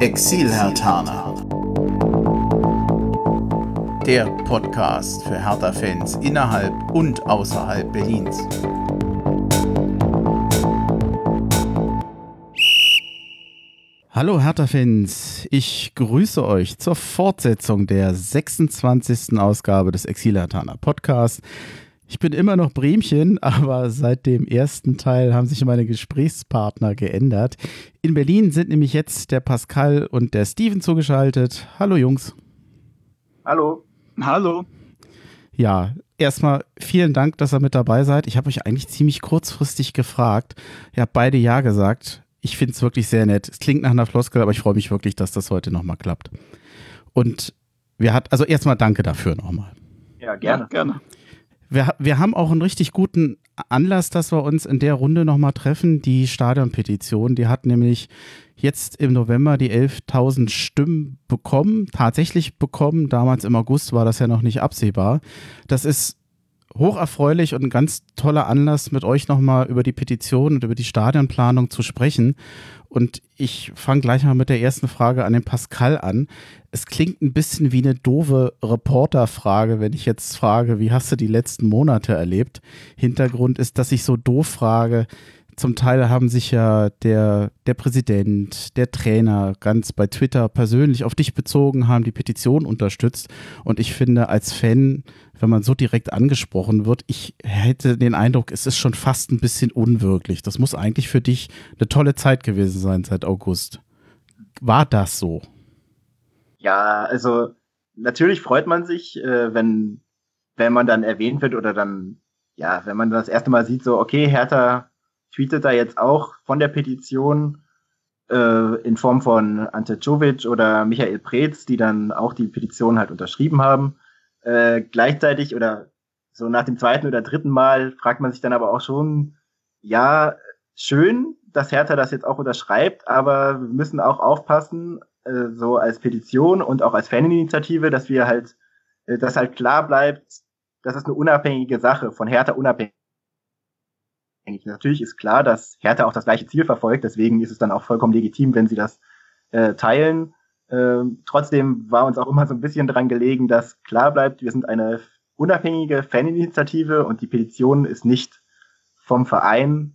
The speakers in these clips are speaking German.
Exil-Hertaner. Der Podcast für Hertha-Fans innerhalb und außerhalb Berlins. Hallo Hertha-Fans, ich grüße euch zur Fortsetzung der 26. Ausgabe des Exil-Hertaner Podcasts. Ich bin immer noch Bremchen, aber seit dem ersten Teil haben sich meine Gesprächspartner geändert. In Berlin sind nämlich jetzt der Pascal und der Steven zugeschaltet. Hallo Jungs. Hallo. Hallo. Ja, erstmal vielen Dank, dass ihr mit dabei seid. Ich habe euch eigentlich ziemlich kurzfristig gefragt. Ihr habt beide Ja gesagt. Ich finde es wirklich sehr nett. Es klingt nach einer Floskel, aber ich freue mich wirklich, dass das heute nochmal klappt. Und wir hat, also erstmal danke dafür nochmal. Ja, gerne. Ja, gerne. Wir, wir haben auch einen richtig guten Anlass, dass wir uns in der Runde nochmal treffen. Die Stadionpetition, die hat nämlich jetzt im November die 11.000 Stimmen bekommen, tatsächlich bekommen. Damals im August war das ja noch nicht absehbar. Das ist hocherfreulich und ein ganz toller Anlass, mit euch nochmal über die Petition und über die Stadionplanung zu sprechen. Und ich fange gleich mal mit der ersten Frage an den Pascal an. Es klingt ein bisschen wie eine doofe Reporterfrage, wenn ich jetzt frage, wie hast du die letzten Monate erlebt? Hintergrund ist, dass ich so doof frage. Zum Teil haben sich ja der, der Präsident, der Trainer ganz bei Twitter persönlich auf dich bezogen, haben die Petition unterstützt. Und ich finde, als Fan wenn man so direkt angesprochen wird, ich hätte den Eindruck, es ist schon fast ein bisschen unwirklich. Das muss eigentlich für dich eine tolle Zeit gewesen sein seit August. War das so? Ja, also natürlich freut man sich, äh, wenn, wenn man dann erwähnt wird oder dann, ja, wenn man das erste Mal sieht, so, okay, Hertha tweetet da jetzt auch von der Petition äh, in Form von Ante Czovic oder Michael Preetz, die dann auch die Petition halt unterschrieben haben. Äh, gleichzeitig oder so nach dem zweiten oder dritten Mal fragt man sich dann aber auch schon, ja, schön, dass Hertha das jetzt auch unterschreibt, aber wir müssen auch aufpassen, äh, so als Petition und auch als Faninitiative, dass wir halt, äh, dass halt klar bleibt, dass es eine unabhängige Sache von Hertha unabhängig. Natürlich ist klar, dass Hertha auch das gleiche Ziel verfolgt, deswegen ist es dann auch vollkommen legitim, wenn sie das äh, teilen. Ähm, trotzdem war uns auch immer so ein bisschen dran gelegen, dass klar bleibt, wir sind eine unabhängige Faninitiative und die Petition ist nicht vom Verein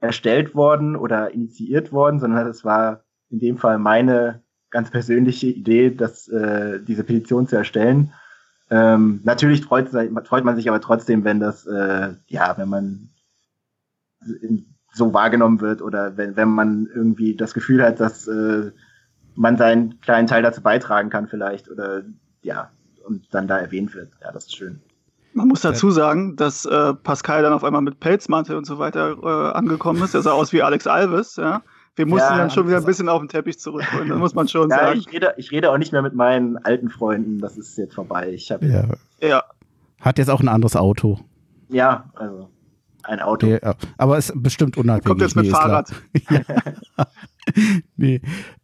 erstellt worden oder initiiert worden, sondern es war in dem Fall meine ganz persönliche Idee, dass äh, diese Petition zu erstellen. Ähm, natürlich freut, freut, man sich aber trotzdem, wenn das, äh, ja, wenn man so wahrgenommen wird oder wenn, wenn man irgendwie das Gefühl hat, dass äh, man seinen kleinen Teil dazu beitragen kann vielleicht oder ja, und dann da erwähnt wird. Ja, das ist schön. Man muss dazu sagen, dass äh, Pascal dann auf einmal mit Pelzmantel und so weiter äh, angekommen ist. Er sah aus wie Alex Alves, ja. Wir mussten ja, dann schon wieder ein bisschen auf den Teppich zurückholen, das muss man schon ja, sagen. Ich rede, ich rede auch nicht mehr mit meinen alten Freunden, das ist jetzt vorbei. Ich hab ja. ja. Hat jetzt auch ein anderes Auto. Ja, also ein Auto. Ja, aber ist bestimmt unabhängig. Kommt jetzt mit nee, Fahrrad. nee.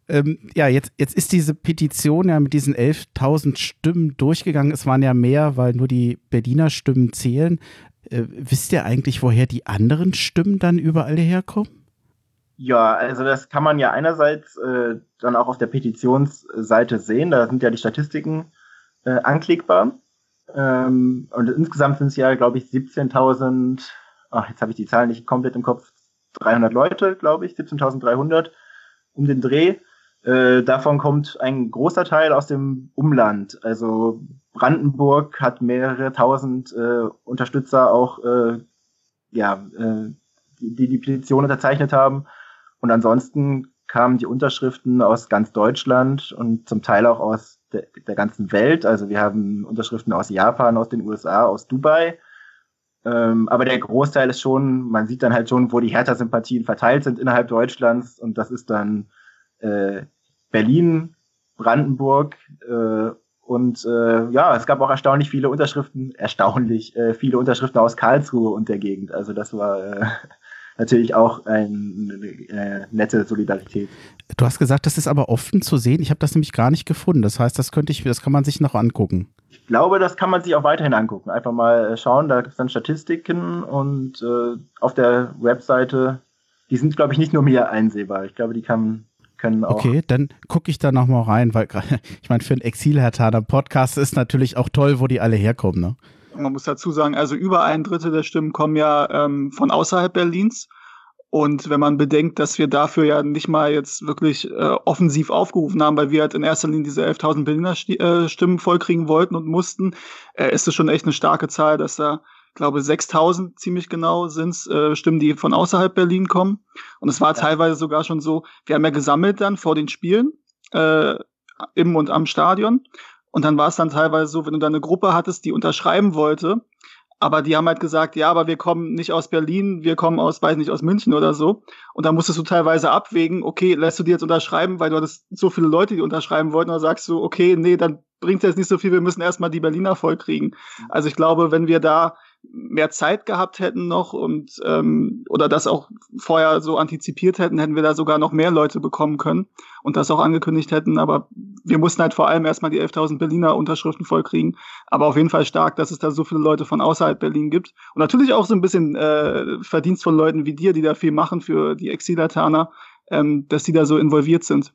Ähm, ja, jetzt, jetzt ist diese Petition ja mit diesen 11.000 Stimmen durchgegangen. Es waren ja mehr, weil nur die Berliner Stimmen zählen. Äh, wisst ihr eigentlich, woher die anderen Stimmen dann überall herkommen? Ja, also das kann man ja einerseits äh, dann auch auf der Petitionsseite sehen. Da sind ja die Statistiken äh, anklickbar. Ähm, und insgesamt sind es ja, glaube ich, 17.000, ach, jetzt habe ich die Zahlen nicht komplett im Kopf, 300 Leute, glaube ich, 17.300 um den Dreh. Äh, davon kommt ein großer Teil aus dem Umland. Also Brandenburg hat mehrere tausend äh, Unterstützer auch, äh, ja, äh, die die Petition unterzeichnet haben. Und ansonsten kamen die Unterschriften aus ganz Deutschland und zum Teil auch aus der, der ganzen Welt. Also wir haben Unterschriften aus Japan, aus den USA, aus Dubai. Ähm, aber der Großteil ist schon, man sieht dann halt schon, wo die Hertha-Sympathien verteilt sind innerhalb Deutschlands. Und das ist dann äh, Berlin, Brandenburg äh, und äh, ja, es gab auch erstaunlich viele Unterschriften, erstaunlich äh, viele Unterschriften aus Karlsruhe und der Gegend. Also das war äh, natürlich auch eine äh, nette Solidarität. Du hast gesagt, das ist aber offen zu sehen. Ich habe das nämlich gar nicht gefunden. Das heißt, das könnte ich, das kann man sich noch angucken. Ich glaube, das kann man sich auch weiterhin angucken. Einfach mal äh, schauen, da gibt es dann Statistiken und äh, auf der Webseite, die sind, glaube ich, nicht nur mir einsehbar. Ich glaube, die kann können auch. Okay, dann gucke ich da nochmal rein, weil ich meine, für einen Exil-Hertaner Podcast ist natürlich auch toll, wo die alle herkommen. Ne? Man muss dazu sagen, also über ein Drittel der Stimmen kommen ja ähm, von außerhalb Berlins. Und wenn man bedenkt, dass wir dafür ja nicht mal jetzt wirklich äh, offensiv aufgerufen haben, weil wir halt in erster Linie diese 11.000 Berliner äh, Stimmen vollkriegen wollten und mussten, äh, ist es schon echt eine starke Zahl, dass da, glaube 6.000 ziemlich genau sind äh, Stimmen, die von außerhalb Berlin kommen. Und es war ja. teilweise sogar schon so, wir haben ja gesammelt dann vor den Spielen äh, im und am Stadion. Und dann war es dann teilweise so, wenn du da eine Gruppe hattest, die unterschreiben wollte, aber die haben halt gesagt, ja, aber wir kommen nicht aus Berlin, wir kommen aus, weiß nicht, aus München oder so. Und da musstest du teilweise abwägen, okay, lässt du die jetzt unterschreiben, weil du hattest so viele Leute, die unterschreiben wollten, oder sagst du, okay, nee, dann bringt jetzt nicht so viel, wir müssen erstmal die Berliner vollkriegen. Also ich glaube, wenn wir da mehr Zeit gehabt hätten noch und ähm, oder das auch vorher so antizipiert hätten, hätten wir da sogar noch mehr Leute bekommen können und das auch angekündigt hätten. Aber wir mussten halt vor allem erstmal die 11.000 Berliner Unterschriften vollkriegen. Aber auf jeden Fall stark, dass es da so viele Leute von außerhalb Berlin gibt. Und natürlich auch so ein bisschen äh, Verdienst von Leuten wie dir, die da viel machen für die Exilataner, ähm, dass die da so involviert sind.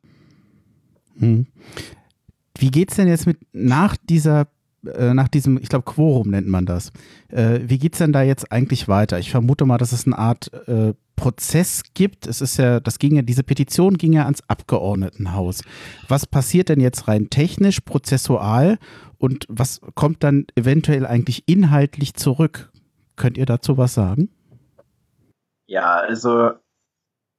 Hm. Wie geht's denn jetzt mit nach dieser äh, nach diesem, ich glaube, Quorum nennt man das. Äh, wie geht es denn da jetzt eigentlich weiter? Ich vermute mal, dass es eine Art äh, Prozess gibt. Es ist ja, das ging ja, diese Petition ging ja ans Abgeordnetenhaus. Was passiert denn jetzt rein technisch, prozessual und was kommt dann eventuell eigentlich inhaltlich zurück? Könnt ihr dazu was sagen? Ja, also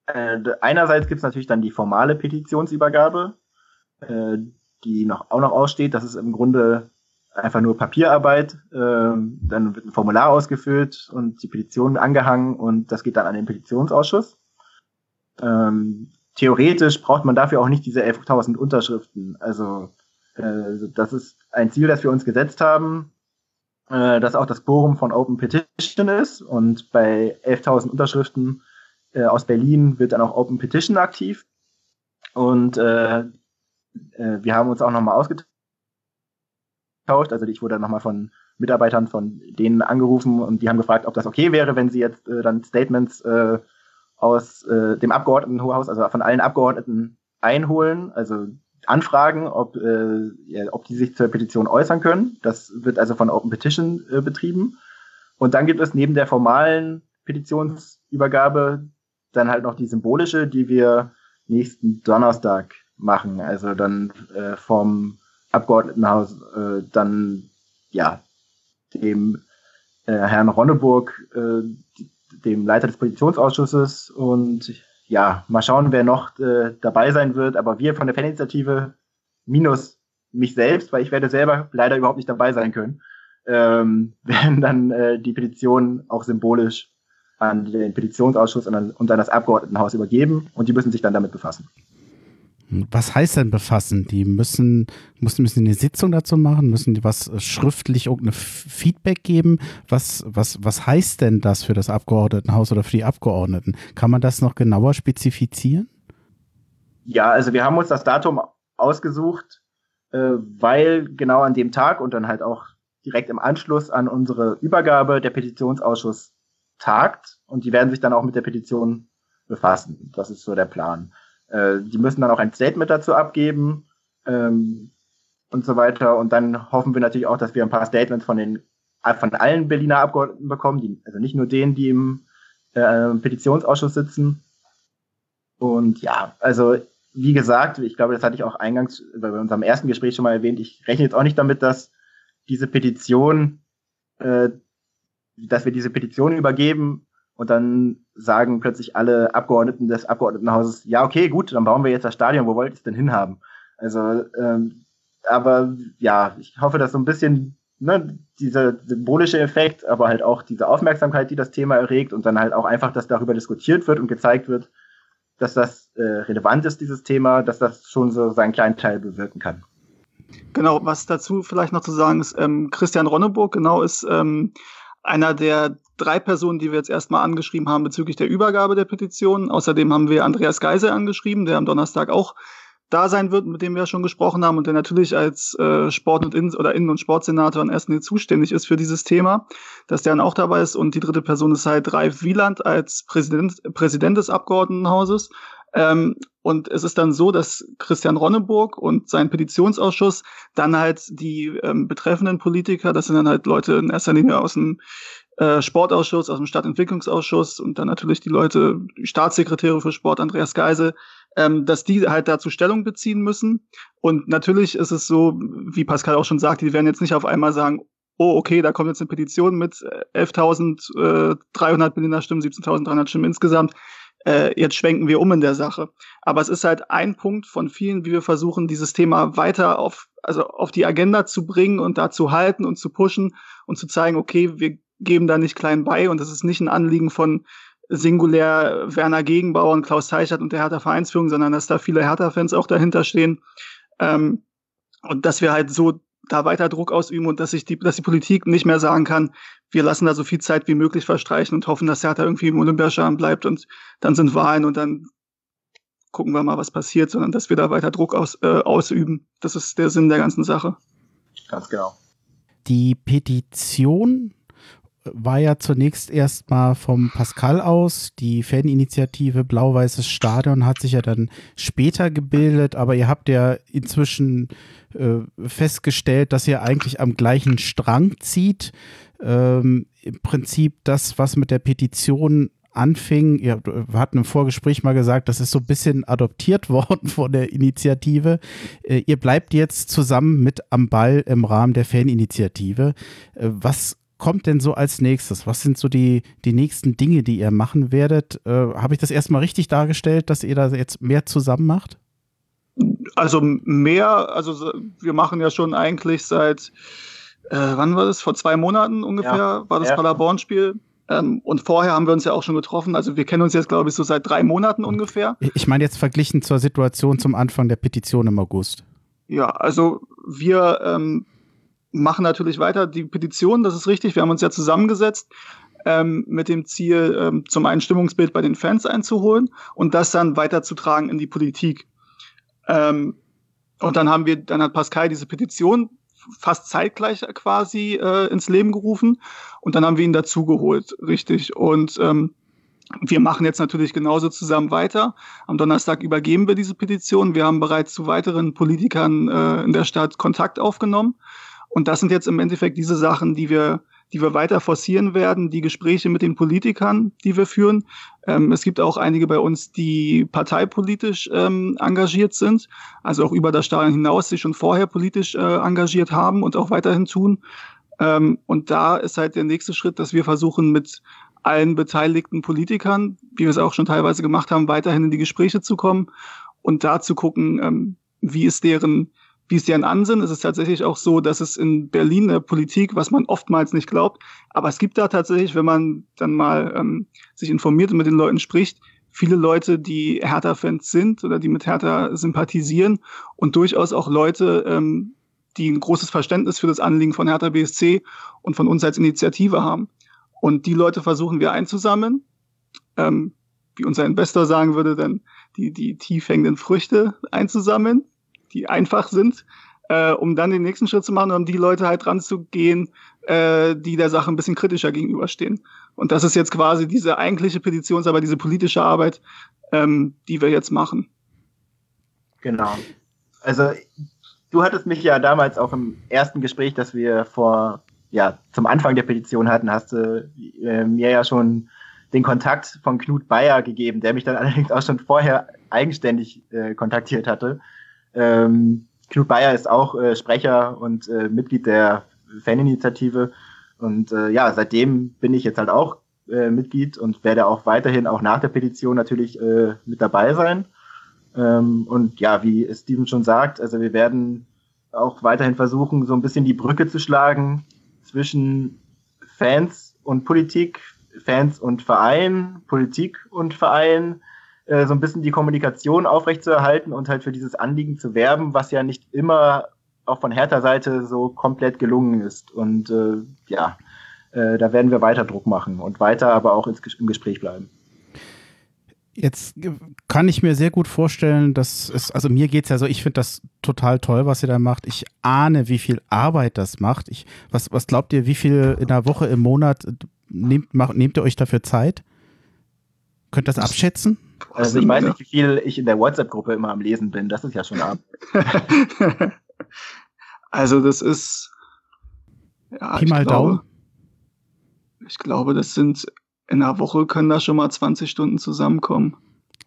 äh, einerseits gibt es natürlich dann die formale Petitionsübergabe, äh, die noch, auch noch aussteht. Das ist im Grunde einfach nur Papierarbeit, ähm, dann wird ein Formular ausgefüllt und die Petition angehangen und das geht dann an den Petitionsausschuss. Ähm, theoretisch braucht man dafür auch nicht diese 11.000 Unterschriften. Also äh, das ist ein Ziel, das wir uns gesetzt haben, äh, dass auch das Forum von Open Petition ist und bei 11.000 Unterschriften äh, aus Berlin wird dann auch Open Petition aktiv und äh, äh, wir haben uns auch nochmal ausgetauscht ausgetauscht. Also ich wurde nochmal von Mitarbeitern von denen angerufen und die haben gefragt, ob das okay wäre, wenn sie jetzt äh, dann Statements äh, aus äh, dem Abgeordnetenhaus, also von allen Abgeordneten einholen, also anfragen, ob, äh, ja, ob die sich zur Petition äußern können. Das wird also von Open Petition äh, betrieben. Und dann gibt es neben der formalen Petitionsübergabe dann halt noch die symbolische, die wir nächsten Donnerstag machen. Also dann äh, vom Abgeordnetenhaus äh, dann ja dem äh, Herrn Ronneburg, äh, dem Leiter des Petitionsausschusses und ja, mal schauen, wer noch äh, dabei sein wird. Aber wir von der Faninitiative minus mich selbst, weil ich werde selber leider überhaupt nicht dabei sein können, ähm, werden dann äh, die Petition auch symbolisch an den Petitionsausschuss und an, und an das Abgeordnetenhaus übergeben und die müssen sich dann damit befassen. Was heißt denn befassen? Die müssen, müssen, müssen eine Sitzung dazu machen, müssen die was schriftlich irgendeine Feedback geben? Was, was, was heißt denn das für das Abgeordnetenhaus oder für die Abgeordneten? Kann man das noch genauer spezifizieren? Ja, also wir haben uns das Datum ausgesucht, äh, weil genau an dem Tag und dann halt auch direkt im Anschluss an unsere Übergabe der Petitionsausschuss tagt und die werden sich dann auch mit der Petition befassen. Das ist so der Plan. Äh, die müssen dann auch ein Statement dazu abgeben ähm, und so weiter. Und dann hoffen wir natürlich auch, dass wir ein paar Statements von den von allen Berliner Abgeordneten bekommen, die, also nicht nur denen, die im äh, Petitionsausschuss sitzen. Und ja, also wie gesagt, ich glaube, das hatte ich auch eingangs bei unserem ersten Gespräch schon mal erwähnt. Ich rechne jetzt auch nicht damit, dass diese Petition, äh, dass wir diese Petition übergeben und dann sagen plötzlich alle Abgeordneten des Abgeordnetenhauses, ja, okay, gut, dann bauen wir jetzt das Stadion, wo wollt ihr es denn hinhaben? Also, ähm, aber ja, ich hoffe, dass so ein bisschen ne, dieser symbolische Effekt, aber halt auch diese Aufmerksamkeit, die das Thema erregt und dann halt auch einfach, dass darüber diskutiert wird und gezeigt wird, dass das äh, relevant ist, dieses Thema, dass das schon so seinen kleinen Teil bewirken kann. Genau, was dazu vielleicht noch zu sagen ist, ähm, Christian Ronneburg, genau, ist ähm, einer der drei Personen, die wir jetzt erstmal angeschrieben haben bezüglich der Übergabe der Petition. Außerdem haben wir Andreas Geisel angeschrieben, der am Donnerstag auch da sein wird, mit dem wir schon gesprochen haben und der natürlich als äh, Sport- und Innen- oder Innen- und Sportsenator in Linie zuständig ist für dieses Thema, dass der dann auch dabei ist. Und die dritte Person ist halt Ralf Wieland als Präsident, Präsident des Abgeordnetenhauses. Ähm, und es ist dann so, dass Christian Ronneburg und sein Petitionsausschuss dann halt die ähm, betreffenden Politiker, das sind dann halt Leute in erster Linie aus dem äh, Sportausschuss, aus dem Stadtentwicklungsausschuss und dann natürlich die Leute, die Staatssekretäre für Sport, Andreas Geise, ähm, dass die halt dazu Stellung beziehen müssen. Und natürlich ist es so, wie Pascal auch schon sagte, die werden jetzt nicht auf einmal sagen, oh, okay, da kommt jetzt eine Petition mit 11.300 äh, Berliner Stimmen, 17.300 Stimmen insgesamt. Äh, jetzt schwenken wir um in der Sache. Aber es ist halt ein Punkt von vielen, wie wir versuchen, dieses Thema weiter auf, also auf die Agenda zu bringen und da zu halten und zu pushen und zu zeigen, okay, wir geben da nicht klein bei und das ist nicht ein Anliegen von singulär Werner Gegenbauer und Klaus Teichert und der Hertha Vereinsführung, sondern dass da viele Hertha-Fans auch dahinter stehen. Ähm, und dass wir halt so da weiter Druck ausüben und dass sich die, dass die Politik nicht mehr sagen kann, wir lassen da so viel Zeit wie möglich verstreichen und hoffen, dass Hertha irgendwie im Olympiascham bleibt und dann sind Wahlen und dann gucken wir mal, was passiert, sondern dass wir da weiter Druck aus, äh, ausüben. Das ist der Sinn der ganzen Sache. Ganz genau. Die Petition war ja zunächst erstmal vom Pascal aus. Die Faninitiative Blau-Weißes Stadion hat sich ja dann später gebildet, aber ihr habt ja inzwischen äh, festgestellt, dass ihr eigentlich am gleichen Strang zieht. Ähm, Im Prinzip das, was mit der Petition anfing, ihr hatten im Vorgespräch mal gesagt, das ist so ein bisschen adoptiert worden von der Initiative. Äh, ihr bleibt jetzt zusammen mit am Ball im Rahmen der Faninitiative. Äh, was kommt denn so als nächstes? Was sind so die, die nächsten Dinge, die ihr machen werdet? Äh, Habe ich das erstmal richtig dargestellt, dass ihr da jetzt mehr zusammen macht? Also mehr, also wir machen ja schon eigentlich seit, äh, wann war das? Vor zwei Monaten ungefähr ja, war das ja. Paderborn-Spiel. Ähm, und vorher haben wir uns ja auch schon getroffen. Also wir kennen uns jetzt, glaube ich, so seit drei Monaten ungefähr. Ich meine jetzt verglichen zur Situation zum Anfang der Petition im August. Ja, also wir ähm, machen natürlich weiter die Petition, das ist richtig. Wir haben uns ja zusammengesetzt ähm, mit dem Ziel, ähm, zum einen Stimmungsbild bei den Fans einzuholen und das dann weiterzutragen in die Politik. Ähm, und dann haben wir, dann hat Pascal diese Petition fast zeitgleich quasi äh, ins Leben gerufen und dann haben wir ihn dazugeholt, richtig. Und ähm, wir machen jetzt natürlich genauso zusammen weiter. Am Donnerstag übergeben wir diese Petition. Wir haben bereits zu weiteren Politikern äh, in der Stadt Kontakt aufgenommen und das sind jetzt im Endeffekt diese Sachen, die wir, die wir weiter forcieren werden, die Gespräche mit den Politikern, die wir führen. Ähm, es gibt auch einige bei uns, die parteipolitisch ähm, engagiert sind, also auch über das Stadion hinaus sich schon vorher politisch äh, engagiert haben und auch weiterhin tun. Ähm, und da ist halt der nächste Schritt, dass wir versuchen, mit allen beteiligten Politikern, wie wir es auch schon teilweise gemacht haben, weiterhin in die Gespräche zu kommen und da zu gucken, ähm, wie ist deren wie ist deren Ansinnen? Es ist tatsächlich auch so, dass es in Berlin eine Politik, was man oftmals nicht glaubt, aber es gibt da tatsächlich, wenn man dann mal ähm, sich informiert und mit den Leuten spricht, viele Leute, die Hertha-Fans sind oder die mit Hertha sympathisieren und durchaus auch Leute, ähm, die ein großes Verständnis für das Anliegen von Hertha BSC und von uns als Initiative haben. Und die Leute versuchen wir einzusammeln. Ähm, wie unser Investor sagen würde, dann die, die tief hängenden Früchte einzusammeln die einfach sind, äh, um dann den nächsten Schritt zu machen und um die Leute halt dran zu gehen, äh, die der Sache ein bisschen kritischer gegenüberstehen. Und das ist jetzt quasi diese eigentliche Petitionsarbeit, diese politische Arbeit, ähm, die wir jetzt machen. Genau. Also du hattest mich ja damals auch im ersten Gespräch, das wir vor ja zum Anfang der Petition hatten, hast du äh, mir ja schon den Kontakt von Knut Bayer gegeben, der mich dann allerdings auch schon vorher eigenständig äh, kontaktiert hatte. Ähm, Knut Bayer ist auch äh, Sprecher und äh, Mitglied der Faninitiative. Und äh, ja, seitdem bin ich jetzt halt auch äh, Mitglied und werde auch weiterhin, auch nach der Petition natürlich äh, mit dabei sein. Ähm, und ja, wie Steven schon sagt, also wir werden auch weiterhin versuchen, so ein bisschen die Brücke zu schlagen zwischen Fans und Politik, Fans und Verein, Politik und Verein, äh, so ein bisschen die Kommunikation aufrechtzuerhalten und halt für dieses Anliegen zu werben, was ja nicht immer auch von härter Seite so komplett gelungen ist. Und äh, ja, äh, da werden wir weiter Druck machen und weiter aber auch ins, im Gespräch bleiben. Jetzt kann ich mir sehr gut vorstellen, dass es, also mir geht es ja so, ich finde das total toll, was ihr da macht. Ich ahne, wie viel Arbeit das macht. Ich, was, was glaubt ihr, wie viel in der Woche, im Monat nehmt, macht, nehmt ihr euch dafür Zeit? Könnt ihr das abschätzen? Also ich weiß nicht, wie viel ich in der WhatsApp-Gruppe immer am Lesen bin. Das ist ja schon ab. also das ist ja, Pi mal Daumen. Ich glaube, das sind in einer Woche können da schon mal 20 Stunden zusammenkommen.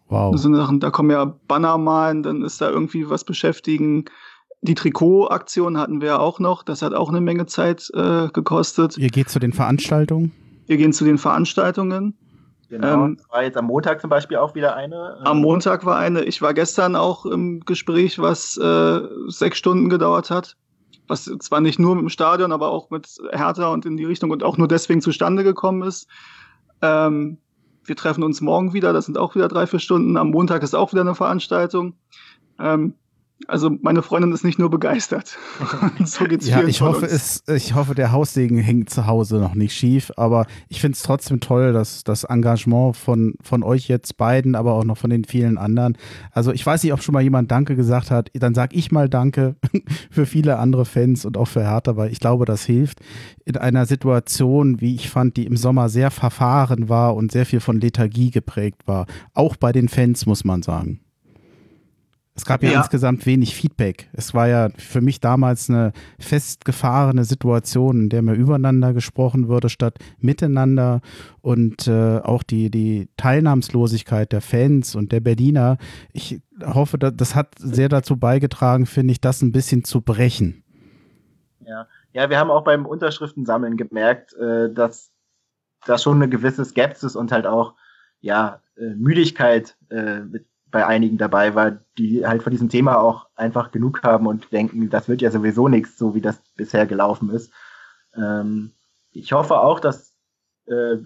Wow. Das sind Sachen, da kommen ja Banner malen, dann ist da irgendwie was beschäftigen. Die Trikotaktion hatten wir ja auch noch. Das hat auch eine Menge Zeit äh, gekostet. Ihr geht zu den Veranstaltungen? Wir gehen zu den Veranstaltungen. Genau, ähm, war jetzt am Montag zum Beispiel auch wieder eine. Am Montag war eine. Ich war gestern auch im Gespräch, was äh, sechs Stunden gedauert hat. Was zwar nicht nur mit dem Stadion, aber auch mit Hertha und in die Richtung und auch nur deswegen zustande gekommen ist. Ähm, wir treffen uns morgen wieder, das sind auch wieder drei, vier Stunden. Am Montag ist auch wieder eine Veranstaltung. Ähm, also meine Freundin ist nicht nur begeistert. so geht's ja, ich hoffe, es, ich hoffe, der Haussegen hängt zu Hause noch nicht schief, aber ich finde es trotzdem toll, dass das Engagement von, von euch jetzt beiden, aber auch noch von den vielen anderen. Also ich weiß nicht, ob schon mal jemand Danke gesagt hat. Dann sage ich mal Danke für viele andere Fans und auch für Hertha, weil ich glaube, das hilft in einer Situation, wie ich fand, die im Sommer sehr verfahren war und sehr viel von Lethargie geprägt war. Auch bei den Fans, muss man sagen. Es gab ja, ja, insgesamt wenig Feedback. Es war ja für mich damals eine festgefahrene Situation, in der mehr übereinander gesprochen wurde statt miteinander und äh, auch die, die Teilnahmslosigkeit der Fans und der Berliner. Ich hoffe, das hat sehr dazu beigetragen, finde ich, das ein bisschen zu brechen. Ja, ja wir haben auch beim Unterschriftensammeln gemerkt, äh, dass da schon eine gewisse Skepsis und halt auch ja, äh, Müdigkeit äh, mit bei einigen dabei war, die halt von diesem Thema auch einfach genug haben und denken, das wird ja sowieso nichts, so wie das bisher gelaufen ist. Ähm, ich hoffe auch, dass äh,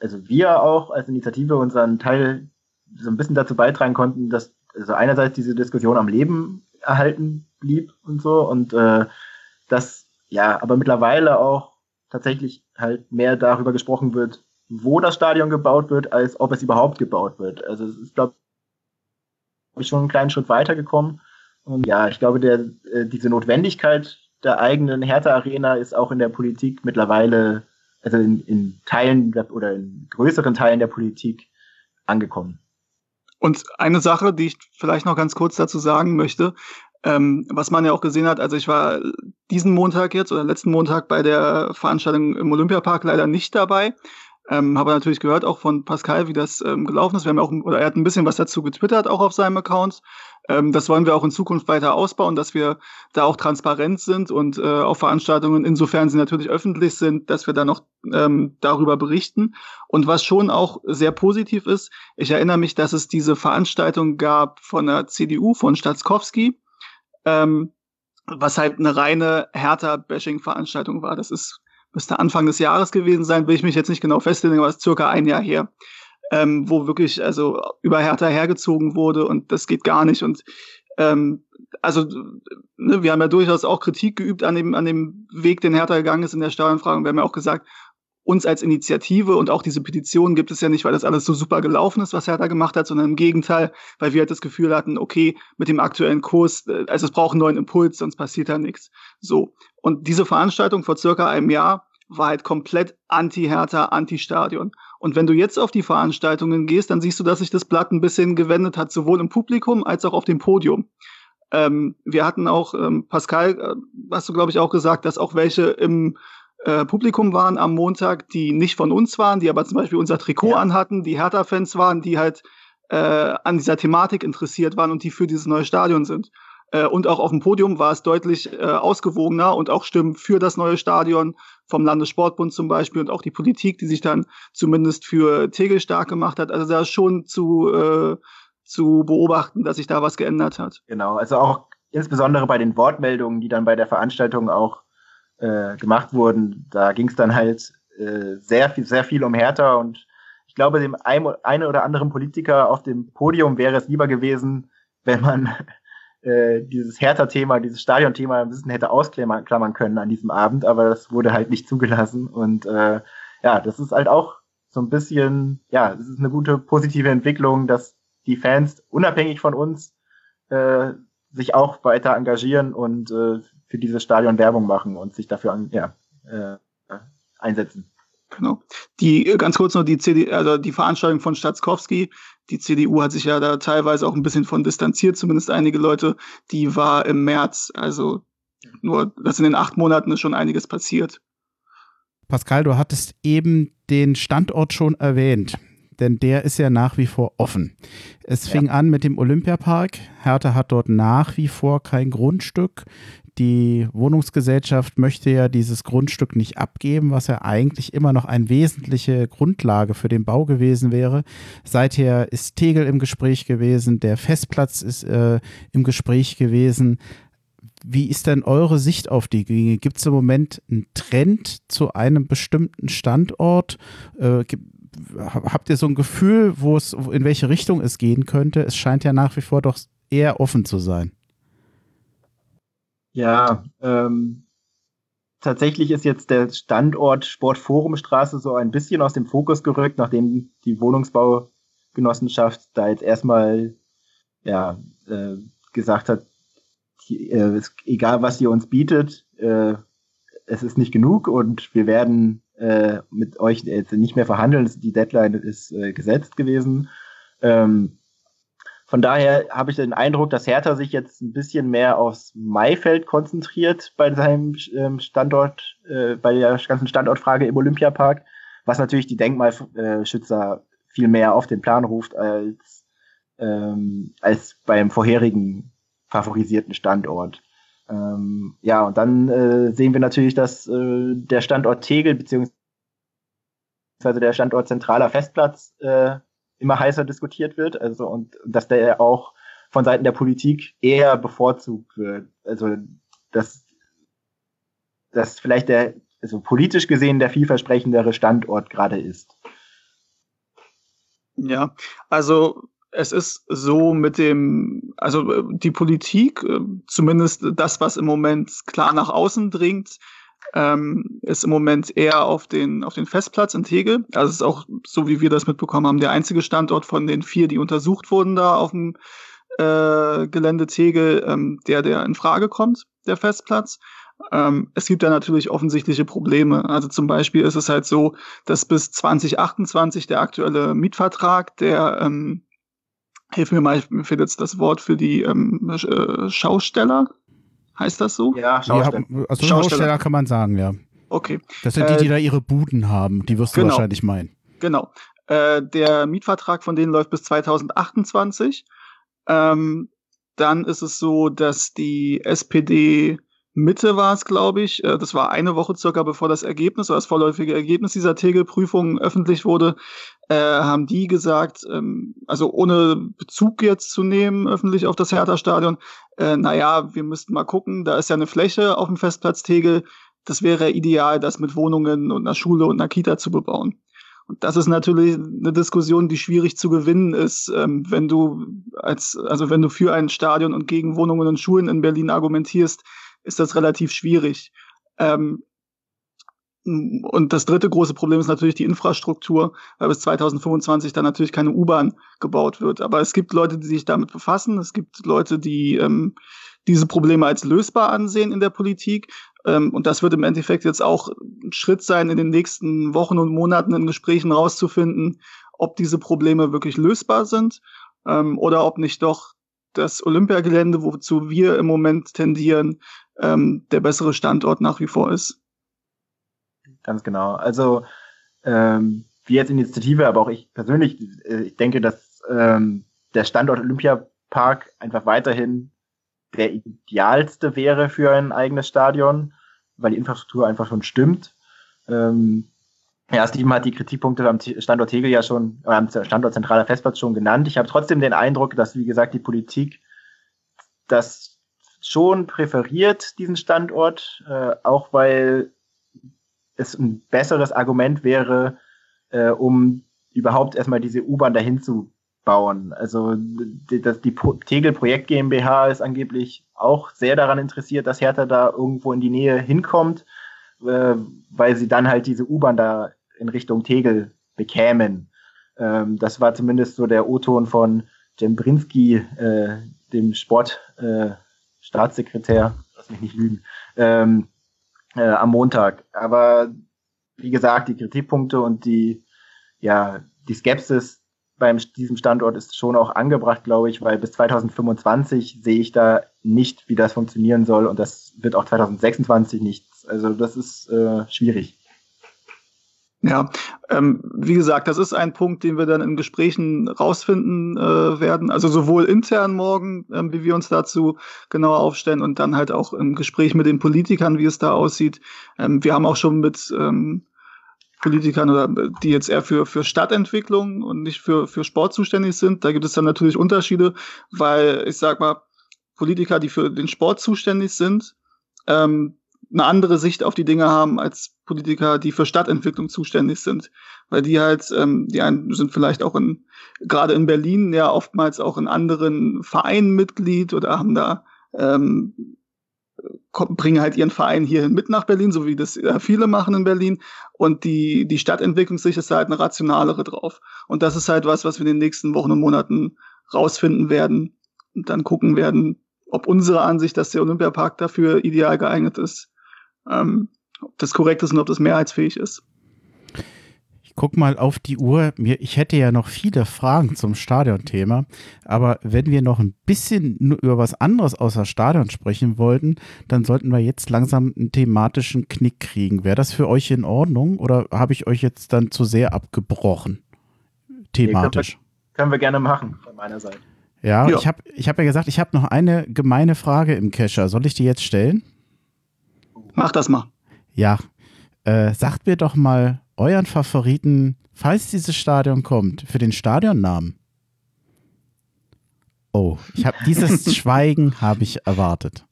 also wir auch als Initiative unseren Teil so ein bisschen dazu beitragen konnten, dass also einerseits diese Diskussion am Leben erhalten blieb und so und äh, dass ja, aber mittlerweile auch tatsächlich halt mehr darüber gesprochen wird, wo das Stadion gebaut wird, als ob es überhaupt gebaut wird. Also es ist, glaube ich, schon einen kleinen Schritt weitergekommen. Und ja, ich glaube, der, äh, diese Notwendigkeit der eigenen Hertha-Arena ist auch in der Politik mittlerweile, also in, in Teilen der, oder in größeren Teilen der Politik angekommen. Und eine Sache, die ich vielleicht noch ganz kurz dazu sagen möchte, ähm, was man ja auch gesehen hat, also ich war diesen Montag jetzt oder letzten Montag bei der Veranstaltung im Olympiapark leider nicht dabei. Ähm, habe natürlich gehört auch von Pascal, wie das ähm, gelaufen ist. Wir haben auch, oder er hat ein bisschen was dazu getwittert, auch auf seinem Account. Ähm, das wollen wir auch in Zukunft weiter ausbauen, dass wir da auch transparent sind und äh, auf Veranstaltungen, insofern sie natürlich öffentlich sind, dass wir da noch ähm, darüber berichten. Und was schon auch sehr positiv ist, ich erinnere mich, dass es diese Veranstaltung gab von der CDU, von Statzkowski, ähm, was halt eine reine Hertha-Bashing-Veranstaltung war. Das ist müsste Anfang des Jahres gewesen sein, will ich mich jetzt nicht genau festlegen, aber es ist circa ein Jahr her, ähm, wo wirklich also über Hertha hergezogen wurde und das geht gar nicht und ähm, also ne, wir haben ja durchaus auch Kritik geübt an dem an dem Weg, den Hertha gegangen ist in der Steuernfrage und wir haben ja auch gesagt, uns als Initiative und auch diese Petition gibt es ja nicht, weil das alles so super gelaufen ist, was Hertha gemacht hat, sondern im Gegenteil, weil wir halt das Gefühl hatten, okay, mit dem aktuellen Kurs, äh, also es braucht einen neuen Impuls, sonst passiert da nichts. So. Und diese Veranstaltung vor circa einem Jahr war halt komplett anti-Hertha, anti-Stadion. Und wenn du jetzt auf die Veranstaltungen gehst, dann siehst du, dass sich das Blatt ein bisschen gewendet hat, sowohl im Publikum als auch auf dem Podium. Ähm, wir hatten auch, ähm, Pascal, äh, hast du, glaube ich, auch gesagt, dass auch welche im äh, Publikum waren am Montag, die nicht von uns waren, die aber zum Beispiel unser Trikot ja. anhatten, die Hertha-Fans waren, die halt äh, an dieser Thematik interessiert waren und die für dieses neue Stadion sind. Äh, und auch auf dem Podium war es deutlich äh, ausgewogener und auch Stimmen für das neue Stadion vom Landessportbund zum Beispiel und auch die Politik, die sich dann zumindest für Tegel stark gemacht hat. Also da ist schon zu, äh, zu beobachten, dass sich da was geändert hat. Genau, also auch insbesondere bei den Wortmeldungen, die dann bei der Veranstaltung auch äh, gemacht wurden, da ging es dann halt äh, sehr viel, sehr viel um Hertha und ich glaube, dem einen oder anderen Politiker auf dem Podium wäre es lieber gewesen, wenn man äh, dieses Hertha-Thema, dieses Stadion-Thema ein bisschen hätte ausklammern können an diesem Abend, aber das wurde halt nicht zugelassen. Und äh, ja, das ist halt auch so ein bisschen, ja, es ist eine gute positive Entwicklung, dass die Fans unabhängig von uns äh, sich auch weiter engagieren und äh, für dieses Stadion Werbung machen und sich dafür an, ja, äh, einsetzen. Genau. Die ganz kurz noch die CD, also die Veranstaltung von Statzkowski, Die CDU hat sich ja da teilweise auch ein bisschen von distanziert, zumindest einige Leute. Die war im März. Also nur, dass in den acht Monaten ist schon einiges passiert. Pascal, du hattest eben den Standort schon erwähnt, denn der ist ja nach wie vor offen. Es fing ja. an mit dem Olympiapark. Hertha hat dort nach wie vor kein Grundstück. Die Wohnungsgesellschaft möchte ja dieses Grundstück nicht abgeben, was ja eigentlich immer noch eine wesentliche Grundlage für den Bau gewesen wäre. Seither ist Tegel im Gespräch gewesen, der Festplatz ist äh, im Gespräch gewesen. Wie ist denn eure Sicht auf die Dinge? Gibt es im Moment einen Trend zu einem bestimmten Standort? Äh, habt ihr so ein Gefühl, wo es, in welche Richtung es gehen könnte? Es scheint ja nach wie vor doch eher offen zu sein. Ja, ähm, tatsächlich ist jetzt der Standort Sportforumstraße so ein bisschen aus dem Fokus gerückt, nachdem die Wohnungsbaugenossenschaft da jetzt erstmal ja, äh, gesagt hat, die, äh, egal was ihr uns bietet, äh, es ist nicht genug und wir werden äh, mit euch jetzt nicht mehr verhandeln. Die Deadline ist äh, gesetzt gewesen. Ähm, von daher habe ich den Eindruck, dass Hertha sich jetzt ein bisschen mehr aufs Maifeld konzentriert bei seinem ähm, Standort, äh, bei der ganzen Standortfrage im Olympiapark, was natürlich die Denkmalschützer viel mehr auf den Plan ruft als, ähm, als beim vorherigen favorisierten Standort. Ähm, ja, und dann äh, sehen wir natürlich, dass äh, der Standort Tegel beziehungsweise der Standort zentraler Festplatz äh, immer heißer diskutiert wird, also und dass der auch von Seiten der Politik eher bevorzugt wird. Also dass, dass vielleicht der, also politisch gesehen der vielversprechendere Standort gerade ist. Ja, also es ist so mit dem, also die Politik, äh, zumindest das, was im Moment klar nach außen dringt, ähm, ist im Moment eher auf den, auf den Festplatz in Tegel. Also ist auch, so wie wir das mitbekommen haben, der einzige Standort von den vier, die untersucht wurden da auf dem äh, Gelände Tegel, ähm, der, der in Frage kommt, der Festplatz. Ähm, es gibt da natürlich offensichtliche Probleme. Also zum Beispiel ist es halt so, dass bis 2028 der aktuelle Mietvertrag, der ähm, Hilf mir mal, mir fehlt jetzt das Wort für die ähm, äh, Schausteller, Heißt das so? Ja, Schausteller. Ja, also Schausteller kann man sagen, ja. Okay. Das sind die, die äh, da ihre Buden haben. Die wirst du genau. wahrscheinlich meinen. Genau. Äh, der Mietvertrag von denen läuft bis 2028. Ähm, dann ist es so, dass die SPD Mitte war es, glaube ich. Äh, das war eine Woche circa bevor das Ergebnis oder das vorläufige Ergebnis dieser Tegel-Prüfung öffentlich wurde, äh, haben die gesagt, ähm, also ohne Bezug jetzt zu nehmen öffentlich auf das Hertha-Stadion, äh, naja, wir müssten mal gucken, da ist ja eine Fläche auf dem Festplatz Tegel, das wäre ideal, das mit Wohnungen und einer Schule und einer Kita zu bebauen. Und das ist natürlich eine Diskussion, die schwierig zu gewinnen ist, ähm, wenn du als, also wenn du für ein Stadion und gegen Wohnungen und Schulen in Berlin argumentierst, ist das relativ schwierig. Ähm, und das dritte große Problem ist natürlich die Infrastruktur, weil bis 2025 dann natürlich keine U-Bahn gebaut wird. Aber es gibt Leute, die sich damit befassen. Es gibt Leute, die ähm, diese Probleme als lösbar ansehen in der Politik. Ähm, und das wird im Endeffekt jetzt auch ein Schritt sein, in den nächsten Wochen und Monaten in Gesprächen rauszufinden, ob diese Probleme wirklich lösbar sind ähm, oder ob nicht doch das Olympiagelände, wozu wir im Moment tendieren, ähm, der bessere Standort nach wie vor ist. Ganz genau. Also ähm, wir als Initiative, aber auch ich persönlich, äh, ich denke, dass ähm, der Standort Olympiapark einfach weiterhin der idealste wäre für ein eigenes Stadion, weil die Infrastruktur einfach schon stimmt. Ähm, ja, Steven hat die Kritikpunkte am Standort Tegel ja schon, oder am Standort Zentraler Festplatz schon genannt. Ich habe trotzdem den Eindruck, dass, wie gesagt, die Politik das schon präferiert, diesen Standort, äh, auch weil es ein besseres Argument wäre, äh, um überhaupt erstmal diese U-Bahn dahin zu bauen. Also die, das, die Tegel Projekt GmbH ist angeblich auch sehr daran interessiert, dass Hertha da irgendwo in die Nähe hinkommt, äh, weil sie dann halt diese U-Bahn da in Richtung Tegel bekämen. Ähm, das war zumindest so der O-Ton von Jembrinski, äh, dem Sport, äh, lass mich nicht lügen, ähm, äh, am Montag. Aber wie gesagt, die Kritikpunkte und die, ja, die Skepsis beim diesem Standort ist schon auch angebracht, glaube ich, weil bis 2025 sehe ich da nicht, wie das funktionieren soll und das wird auch 2026 nichts. Also das ist äh, schwierig. Ja, ähm, wie gesagt, das ist ein Punkt, den wir dann in Gesprächen rausfinden äh, werden. Also sowohl intern morgen, ähm, wie wir uns dazu genauer aufstellen und dann halt auch im Gespräch mit den Politikern, wie es da aussieht. Ähm, wir haben auch schon mit ähm, Politikern oder die jetzt eher für, für Stadtentwicklung und nicht für, für Sport zuständig sind. Da gibt es dann natürlich Unterschiede, weil ich sag mal, Politiker, die für den Sport zuständig sind, ähm, eine andere Sicht auf die Dinge haben als Politiker, die für Stadtentwicklung zuständig sind. Weil die halt, ähm, die einen sind vielleicht auch in, gerade in Berlin ja oftmals auch in anderen Vereinen Mitglied oder haben da, ähm, bringen halt ihren Verein hier mit nach Berlin, so wie das äh, viele machen in Berlin. Und die, die Stadtentwicklungssicht ist halt eine rationalere drauf. Und das ist halt was, was wir in den nächsten Wochen und Monaten rausfinden werden und dann gucken werden, ob unsere Ansicht, dass der Olympiapark dafür ideal geeignet ist, ähm, ob das korrekt ist und ob das mehrheitsfähig ist. Ich guck mal auf die Uhr. Ich hätte ja noch viele Fragen zum Stadionthema, aber wenn wir noch ein bisschen über was anderes außer Stadion sprechen wollten, dann sollten wir jetzt langsam einen thematischen Knick kriegen. Wäre das für euch in Ordnung oder habe ich euch jetzt dann zu sehr abgebrochen? Thematisch. Nee, können, wir, können wir gerne machen von meiner Seite. Ja, ja. ich habe ich hab ja gesagt, ich habe noch eine gemeine Frage im Kescher. Soll ich die jetzt stellen? Mach das mal. Ja. Äh, sagt mir doch mal euren Favoriten, falls dieses Stadion kommt, für den Stadionnamen. Oh, ich habe dieses Schweigen habe ich erwartet.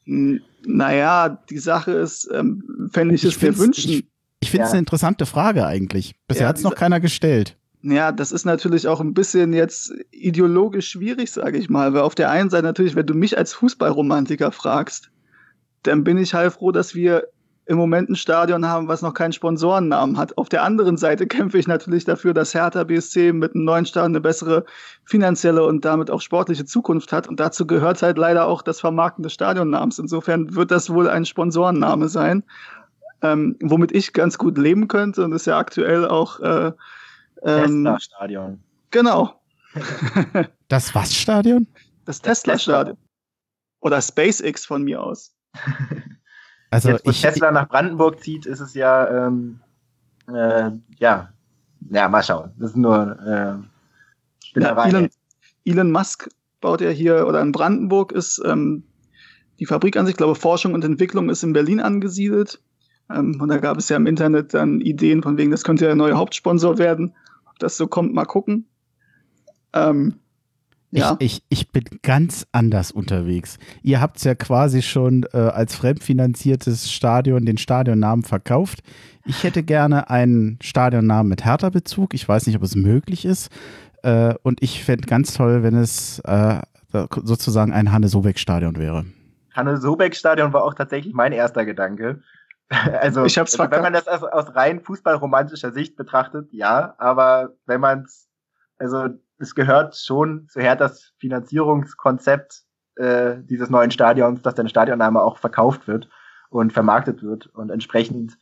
Naja, die Sache ist, ähm, fände ich, ich es mir wünschen. Ich, ich finde es ja. eine interessante Frage eigentlich. Bisher ja, hat es noch keiner gestellt. Ja, das ist natürlich auch ein bisschen jetzt ideologisch schwierig, sage ich mal. Weil auf der einen Seite natürlich, wenn du mich als Fußballromantiker fragst, dann bin ich halt froh, dass wir im Moment ein Stadion haben, was noch keinen Sponsorennamen hat. Auf der anderen Seite kämpfe ich natürlich dafür, dass Hertha BSC mit einem neuen Stadion eine bessere finanzielle und damit auch sportliche Zukunft hat. Und dazu gehört halt leider auch das Vermarkten des Stadionnamens. Insofern wird das wohl ein Sponsorenname sein, ähm, womit ich ganz gut leben könnte. Und ist ja aktuell auch äh, ähm, Tesla-Stadion. Genau. das was Stadion? Das Tesla-Stadion. Oder SpaceX von mir aus. Also Jetzt, wo ich, Tesla nach Brandenburg zieht, ist es ja, ähm, äh, ja, ja, mal schauen. Das ist nur äh, ja, Elon, Elon Musk baut ja hier, oder in Brandenburg ist ähm, die Fabrik an sich, ich glaube, Forschung und Entwicklung ist in Berlin angesiedelt. Ähm, und da gab es ja im Internet dann Ideen von wegen, das könnte ja der neue Hauptsponsor werden. Ob das so kommt, mal gucken. Ähm, ja. Ich, ich, ich bin ganz anders unterwegs. Ihr habt es ja quasi schon äh, als fremdfinanziertes Stadion den Stadionnamen verkauft. Ich hätte gerne einen Stadionnamen mit Hertha-Bezug. Ich weiß nicht, ob es möglich ist. Äh, und ich fände ganz toll, wenn es äh, sozusagen ein Hanne-Sobeck-Stadion wäre. Hanne-Sobeck-Stadion war auch tatsächlich mein erster Gedanke. Also, ich hab's wenn man das aus, aus rein fußballromantischer Sicht betrachtet, ja, aber wenn man es, also es gehört schon zu Herthas Finanzierungskonzept äh, dieses neuen Stadions, dass dein Stadionname auch verkauft wird und vermarktet wird. Und entsprechend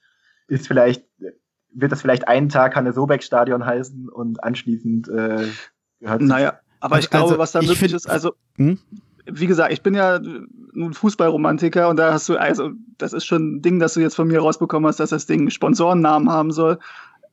ist vielleicht, wird das vielleicht einen Tag Hanne Sobeck Stadion heißen und anschließend äh, gehört Naja, aber also, ich glaube, also, was da möglich ist, also hm? wie gesagt, ich bin ja nun Fußballromantiker und da hast du, also das ist schon ein Ding, das du jetzt von mir rausbekommen hast, dass das Ding Sponsorennamen haben soll.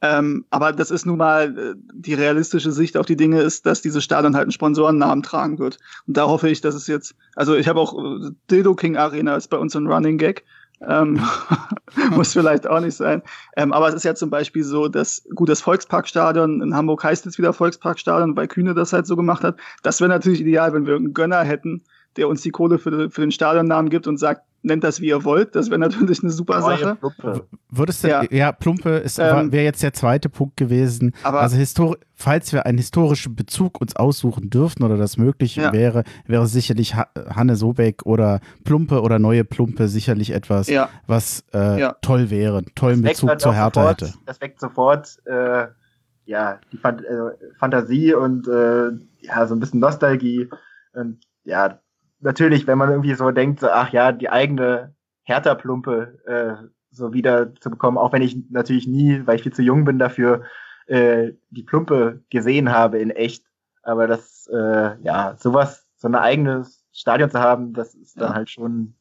Ähm, aber das ist nun mal äh, die realistische Sicht auf die Dinge ist, dass dieses Stadion halt einen Sponsorennamen tragen wird. Und da hoffe ich, dass es jetzt, also ich habe auch äh, Dildo King Arena ist bei uns ein Running Gag. Ähm, muss vielleicht auch nicht sein. Ähm, aber es ist ja zum Beispiel so, dass gut, das Volksparkstadion in Hamburg heißt jetzt wieder Volksparkstadion, weil Kühne das halt so gemacht hat. Das wäre natürlich ideal, wenn wir einen Gönner hätten, der uns die Kohle für, für den Stadionnamen gibt und sagt, nennt das wie ihr wollt. Das wäre natürlich eine super Sache. Plumpe. Würdest du, ja, ja Plumpe ähm, wäre jetzt der zweite Punkt gewesen. Aber also histori falls wir einen historischen Bezug uns aussuchen dürften oder das möglich ja. wäre, wäre sicherlich ha Hanne Sobeck oder Plumpe oder neue Plumpe sicherlich etwas, ja. was äh, toll wäre, tollen Bezug halt zur Hertha sofort, hätte. Das weckt sofort äh, ja die Fan äh, Fantasie und äh, ja so ein bisschen Nostalgie und ja natürlich, wenn man irgendwie so denkt, so, ach ja, die eigene Hertha-Plumpe äh, so wieder zu bekommen, auch wenn ich natürlich nie, weil ich viel zu jung bin dafür, äh, die Plumpe gesehen habe in echt. Aber das, äh, ja, sowas, so ein eigenes Stadion zu haben, das ist dann ja. halt schon.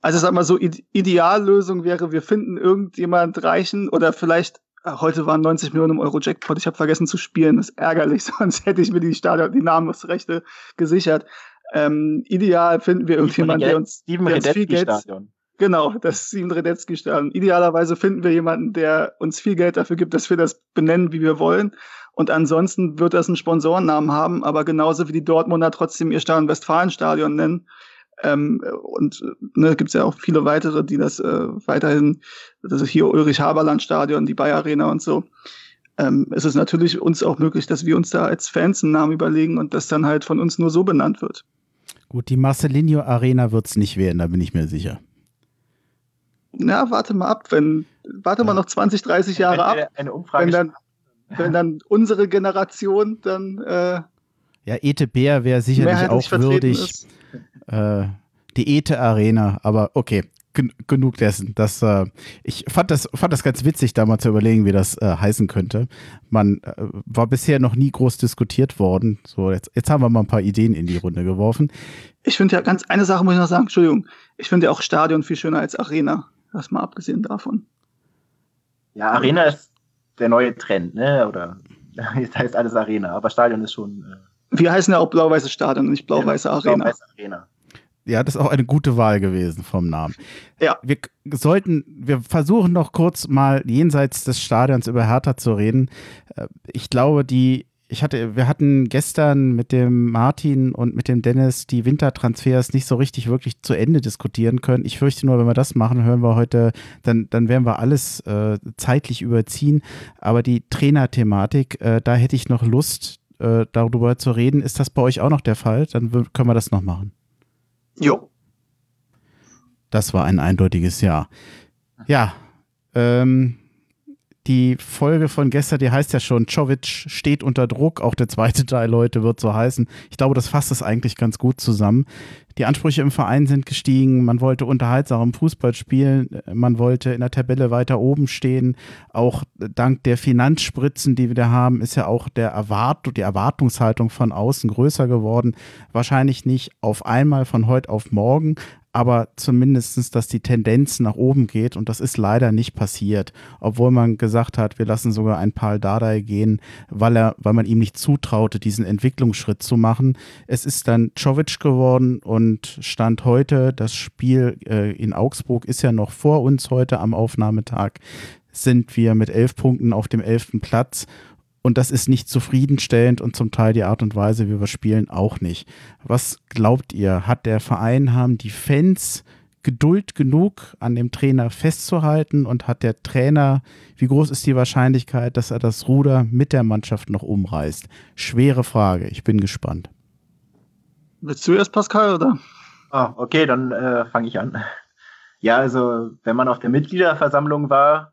Also sag mal so, Ideallösung wäre, wir finden irgendjemand reichen oder vielleicht heute waren 90 Millionen Euro Jackpot, ich habe vergessen zu spielen, das ist ärgerlich, sonst hätte ich mir die Stadion, die Namensrechte gesichert. Ähm, ideal finden wir irgendjemanden, der uns, der uns viel Geld. Stadion. Genau, das Steven Redetzky Stadion. Idealerweise finden wir jemanden, der uns viel Geld dafür gibt, dass wir das benennen, wie wir wollen. Und ansonsten wird das einen Sponsorennamen haben, aber genauso wie die Dortmunder trotzdem ihr Stadion Westfalenstadion nennen, ähm, und ne, gibt es ja auch viele weitere, die das äh, weiterhin, das ist hier Ulrich Haberland Stadion, die Bayer Arena und so. Ähm, es ist natürlich uns auch möglich, dass wir uns da als Fans einen Namen überlegen und das dann halt von uns nur so benannt wird. Gut, die Marcelinho Arena wird es nicht werden, da bin ich mir sicher. Na, warte mal ab, wenn, warte ja. mal noch 20, 30 Jahre ab. Eine Umfrage. Wenn dann, wenn dann unsere Generation dann äh, ja, Ete Bär wäre sicherlich auch würdig. Äh, die Ete Arena, aber okay, gen genug dessen. Das, äh, ich fand das, fand das ganz witzig, da mal zu überlegen, wie das äh, heißen könnte. Man äh, war bisher noch nie groß diskutiert worden. So, jetzt, jetzt haben wir mal ein paar Ideen in die Runde geworfen. Ich finde ja ganz, eine Sache muss ich noch sagen, Entschuldigung. Ich finde ja auch Stadion viel schöner als Arena. Das mal abgesehen davon. Ja, Arena ist der neue Trend, ne? Oder jetzt heißt alles Arena, aber Stadion ist schon. Äh wir heißen ja auch blau-weiße Stadion und nicht blau-weiße Arena. Blau Arena. Ja, das ist auch eine gute Wahl gewesen vom Namen. Ja. Wir sollten, wir versuchen noch kurz mal jenseits des Stadions über Hertha zu reden. Äh, ich glaube, die, ich hatte, wir hatten gestern mit dem Martin und mit dem Dennis die Wintertransfers nicht so richtig wirklich zu Ende diskutieren können. Ich fürchte nur, wenn wir das machen, hören wir heute, dann, dann werden wir alles äh, zeitlich überziehen. Aber die Trainerthematik, äh, da hätte ich noch Lust, äh, darüber zu reden. Ist das bei euch auch noch der Fall? Dann können wir das noch machen. Jo. Das war ein eindeutiges Ja. Ja, ähm, die Folge von gestern, die heißt ja schon, Czovic steht unter Druck. Auch der zweite Teil heute wird so heißen. Ich glaube, das fasst es eigentlich ganz gut zusammen. Die Ansprüche im Verein sind gestiegen. Man wollte unterhaltsam Fußball spielen. Man wollte in der Tabelle weiter oben stehen. Auch dank der Finanzspritzen, die wir da haben, ist ja auch der Erwart die Erwartungshaltung von außen größer geworden. Wahrscheinlich nicht auf einmal von heute auf morgen, aber zumindestens, dass die Tendenz nach oben geht und das ist leider nicht passiert, obwohl man gesagt hat, wir lassen sogar ein Paul Dardai gehen, weil er, weil man ihm nicht zutraute, diesen Entwicklungsschritt zu machen. Es ist dann Czovic geworden und Stand heute, das Spiel äh, in Augsburg ist ja noch vor uns heute am Aufnahmetag, sind wir mit elf Punkten auf dem elften Platz und das ist nicht zufriedenstellend und zum Teil die Art und Weise, wie wir spielen, auch nicht. Was glaubt ihr? Hat der Verein, haben die Fans Geduld genug, an dem Trainer festzuhalten und hat der Trainer, wie groß ist die Wahrscheinlichkeit, dass er das Ruder mit der Mannschaft noch umreißt? Schwere Frage, ich bin gespannt. Willst du erst, Pascal, oder? Ah, okay, dann äh, fange ich an. Ja, also wenn man auf der Mitgliederversammlung war,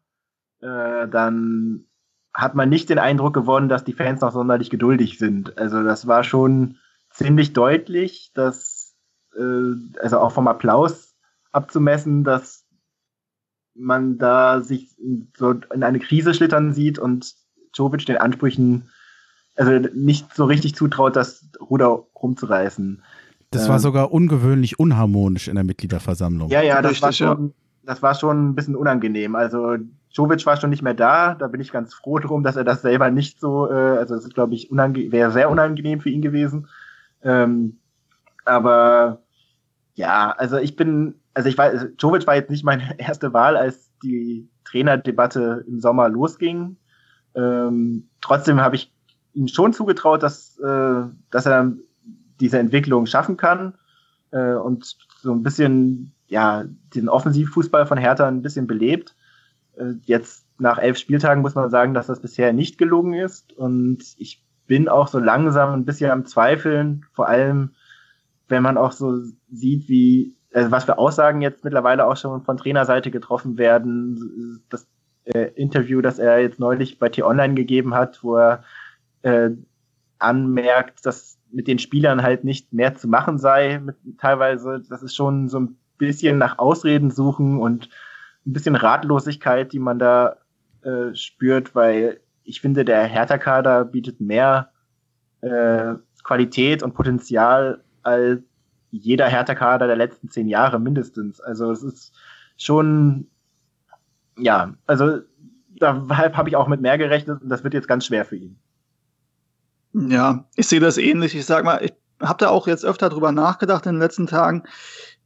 äh, dann hat man nicht den Eindruck gewonnen, dass die Fans noch sonderlich geduldig sind. Also das war schon ziemlich deutlich, dass äh, also auch vom Applaus abzumessen, dass man da sich so in eine Krise schlittern sieht und Jovic den Ansprüchen also nicht so richtig zutraut, das Ruder rumzureißen. Das war ähm, sogar ungewöhnlich unharmonisch in der Mitgliederversammlung. Ja, ja, das war schon, das war schon ein bisschen unangenehm. Also Jovic war schon nicht mehr da. Da bin ich ganz froh drum, dass er das selber nicht so, äh, also es ist, glaube ich, wäre sehr unangenehm für ihn gewesen. Ähm, aber ja, also ich bin, also ich weiß, Jovic war jetzt nicht meine erste Wahl, als die Trainerdebatte im Sommer losging. Ähm, trotzdem habe ich ihm schon zugetraut, dass, äh, dass er diese Entwicklung schaffen kann äh, und so ein bisschen ja den Offensivfußball von Hertha ein bisschen belebt. Äh, jetzt nach elf Spieltagen muss man sagen, dass das bisher nicht gelungen ist. Und ich bin auch so langsam ein bisschen am Zweifeln, vor allem wenn man auch so sieht, wie, also was für Aussagen jetzt mittlerweile auch schon von Trainerseite getroffen werden. Das äh, Interview, das er jetzt neulich bei T-Online gegeben hat, wo er äh, anmerkt, dass mit den Spielern halt nicht mehr zu machen sei, mit, teilweise. Das ist schon so ein bisschen nach Ausreden suchen und ein bisschen Ratlosigkeit, die man da äh, spürt, weil ich finde, der Hertha-Kader bietet mehr äh, Qualität und Potenzial als jeder Hertha-Kader der letzten zehn Jahre mindestens. Also es ist schon, ja, also deshalb habe ich auch mit mehr gerechnet und das wird jetzt ganz schwer für ihn. Ja, ich sehe das ähnlich. Ich sag mal, ich habe da auch jetzt öfter drüber nachgedacht in den letzten Tagen,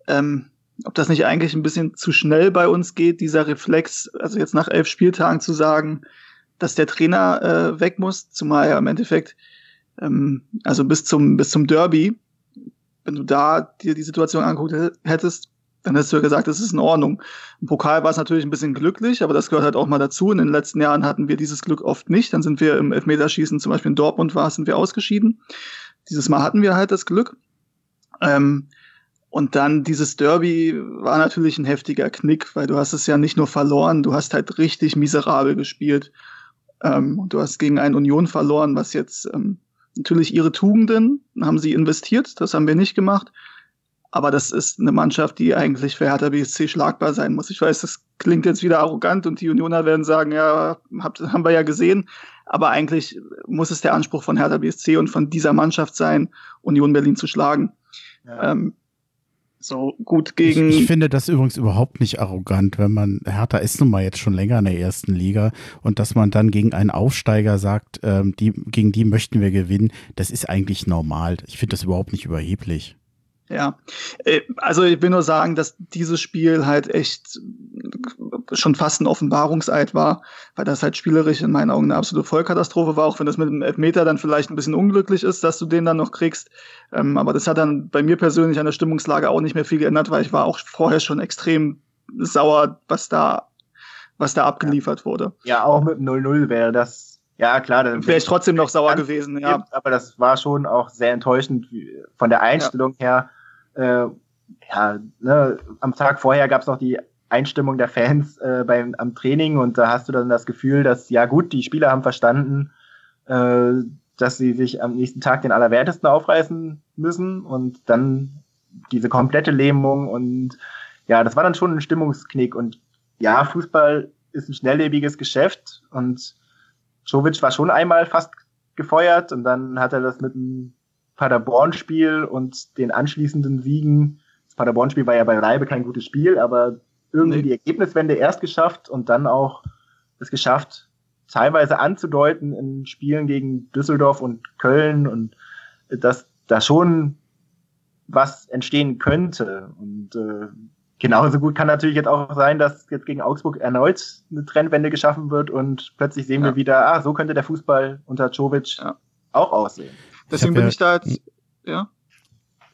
ähm, ob das nicht eigentlich ein bisschen zu schnell bei uns geht, dieser Reflex, also jetzt nach elf Spieltagen zu sagen, dass der Trainer äh, weg muss, zumal ja im Endeffekt, ähm, also bis zum, bis zum Derby, wenn du da dir die Situation angeguckt hättest, dann hättest du ja gesagt, das ist in Ordnung. Im Pokal war es natürlich ein bisschen glücklich, aber das gehört halt auch mal dazu. In den letzten Jahren hatten wir dieses Glück oft nicht. Dann sind wir im Elfmeterschießen, zum Beispiel in Dortmund war, sind wir ausgeschieden. Dieses Mal hatten wir halt das Glück. Ähm, und dann dieses Derby war natürlich ein heftiger Knick, weil du hast es ja nicht nur verloren, du hast halt richtig miserabel gespielt. Ähm, du hast gegen ein Union verloren, was jetzt ähm, natürlich ihre Tugenden haben sie investiert, das haben wir nicht gemacht. Aber das ist eine Mannschaft, die eigentlich für Hertha BSC schlagbar sein muss. Ich weiß, das klingt jetzt wieder arrogant und die Unioner werden sagen, ja, habt, haben wir ja gesehen. Aber eigentlich muss es der Anspruch von Hertha BSC und von dieser Mannschaft sein, Union Berlin zu schlagen. Ja. Ähm, so gut gegen. Ich, ich, finde das übrigens überhaupt nicht arrogant, wenn man, Hertha ist nun mal jetzt schon länger in der ersten Liga und dass man dann gegen einen Aufsteiger sagt, ähm, die, gegen die möchten wir gewinnen, das ist eigentlich normal. Ich finde das überhaupt nicht überheblich. Ja, äh, also ich will nur sagen, dass dieses Spiel halt echt schon fast ein Offenbarungseid war, weil das halt spielerisch in meinen Augen eine absolute Vollkatastrophe war, auch wenn das mit dem Elfmeter dann vielleicht ein bisschen unglücklich ist, dass du den dann noch kriegst. Ähm, aber das hat dann bei mir persönlich an der Stimmungslage auch nicht mehr viel geändert, weil ich war auch vorher schon extrem sauer, was da, was da abgeliefert wurde. Ja, auch mit 0-0 wäre das ja, klar. Wäre ich trotzdem noch sauer gewesen, ja. Aber das war schon auch sehr enttäuschend von der Einstellung ja. her äh, ja, ne, am Tag vorher gab es noch die Einstimmung der Fans äh, beim am Training und da hast du dann das Gefühl, dass ja gut, die Spieler haben verstanden, äh, dass sie sich am nächsten Tag den Allerwertesten aufreißen müssen und dann diese komplette Lähmung und ja, das war dann schon ein Stimmungsknick und ja, Fußball ist ein schnelllebiges Geschäft und Jovic war schon einmal fast gefeuert und dann hat er das mit einem Paderborn-Spiel und den anschließenden Siegen. Das Paderborn-Spiel war ja bei Reibe kein gutes Spiel, aber irgendwie nee. die Ergebniswende erst geschafft und dann auch es geschafft, teilweise anzudeuten in Spielen gegen Düsseldorf und Köln und dass da schon was entstehen könnte. Und äh, genauso gut kann natürlich jetzt auch sein, dass jetzt gegen Augsburg erneut eine Trendwende geschaffen wird und plötzlich sehen ja. wir wieder, ah, so könnte der Fußball unter Jovic ja. auch aussehen. Deswegen ich bin ja, ich da jetzt, ja.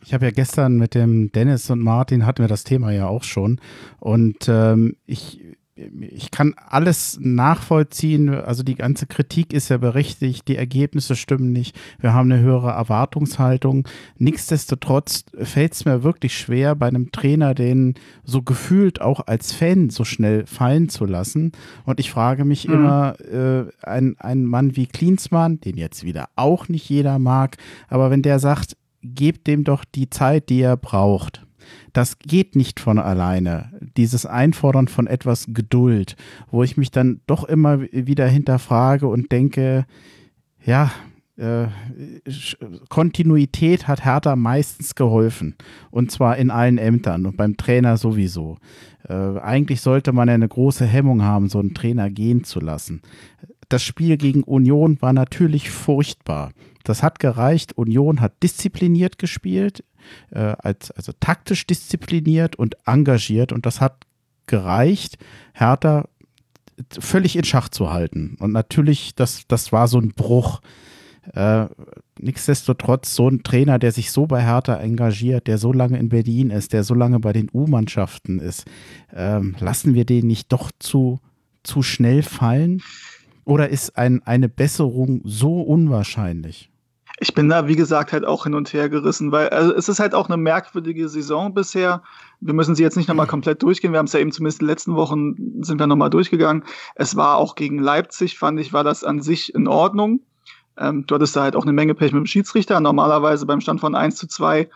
Ich habe ja gestern mit dem Dennis und Martin hatten wir das Thema ja auch schon. Und ähm, ich, ich kann alles nachvollziehen. Also die ganze Kritik ist ja berechtigt, die Ergebnisse stimmen nicht. Wir haben eine höhere Erwartungshaltung. Nichtsdestotrotz fällt es mir wirklich schwer, bei einem Trainer den so gefühlt auch als Fan so schnell fallen zu lassen. Und ich frage mich mhm. immer, äh, ein, ein Mann wie Klinsmann, den jetzt wieder auch nicht jeder mag, aber wenn der sagt, gebt dem doch die Zeit, die er braucht das geht nicht von alleine. Dieses Einfordern von etwas Geduld, wo ich mich dann doch immer wieder hinterfrage und denke, ja, äh, Kontinuität hat Hertha meistens geholfen. Und zwar in allen Ämtern und beim Trainer sowieso. Äh, eigentlich sollte man ja eine große Hemmung haben, so einen Trainer gehen zu lassen. Das Spiel gegen Union war natürlich furchtbar. Das hat gereicht. Union hat diszipliniert gespielt, äh, als, also taktisch diszipliniert und engagiert und das hat gereicht, Hertha völlig in Schach zu halten. Und natürlich, das, das war so ein Bruch. Äh, nichtsdestotrotz, so ein Trainer, der sich so bei Hertha engagiert, der so lange in Berlin ist, der so lange bei den U-Mannschaften ist, äh, lassen wir den nicht doch zu, zu schnell fallen? Oder ist ein, eine Besserung so unwahrscheinlich? Ich bin da, wie gesagt, halt auch hin und her gerissen, weil also es ist halt auch eine merkwürdige Saison bisher. Wir müssen sie jetzt nicht nochmal komplett durchgehen. Wir haben es ja eben zumindest in den letzten Wochen sind wir nochmal durchgegangen. Es war auch gegen Leipzig, fand ich, war das an sich in Ordnung. Ähm, du hattest da halt auch eine Menge Pech mit dem Schiedsrichter. Normalerweise beim Stand von 1 zu 2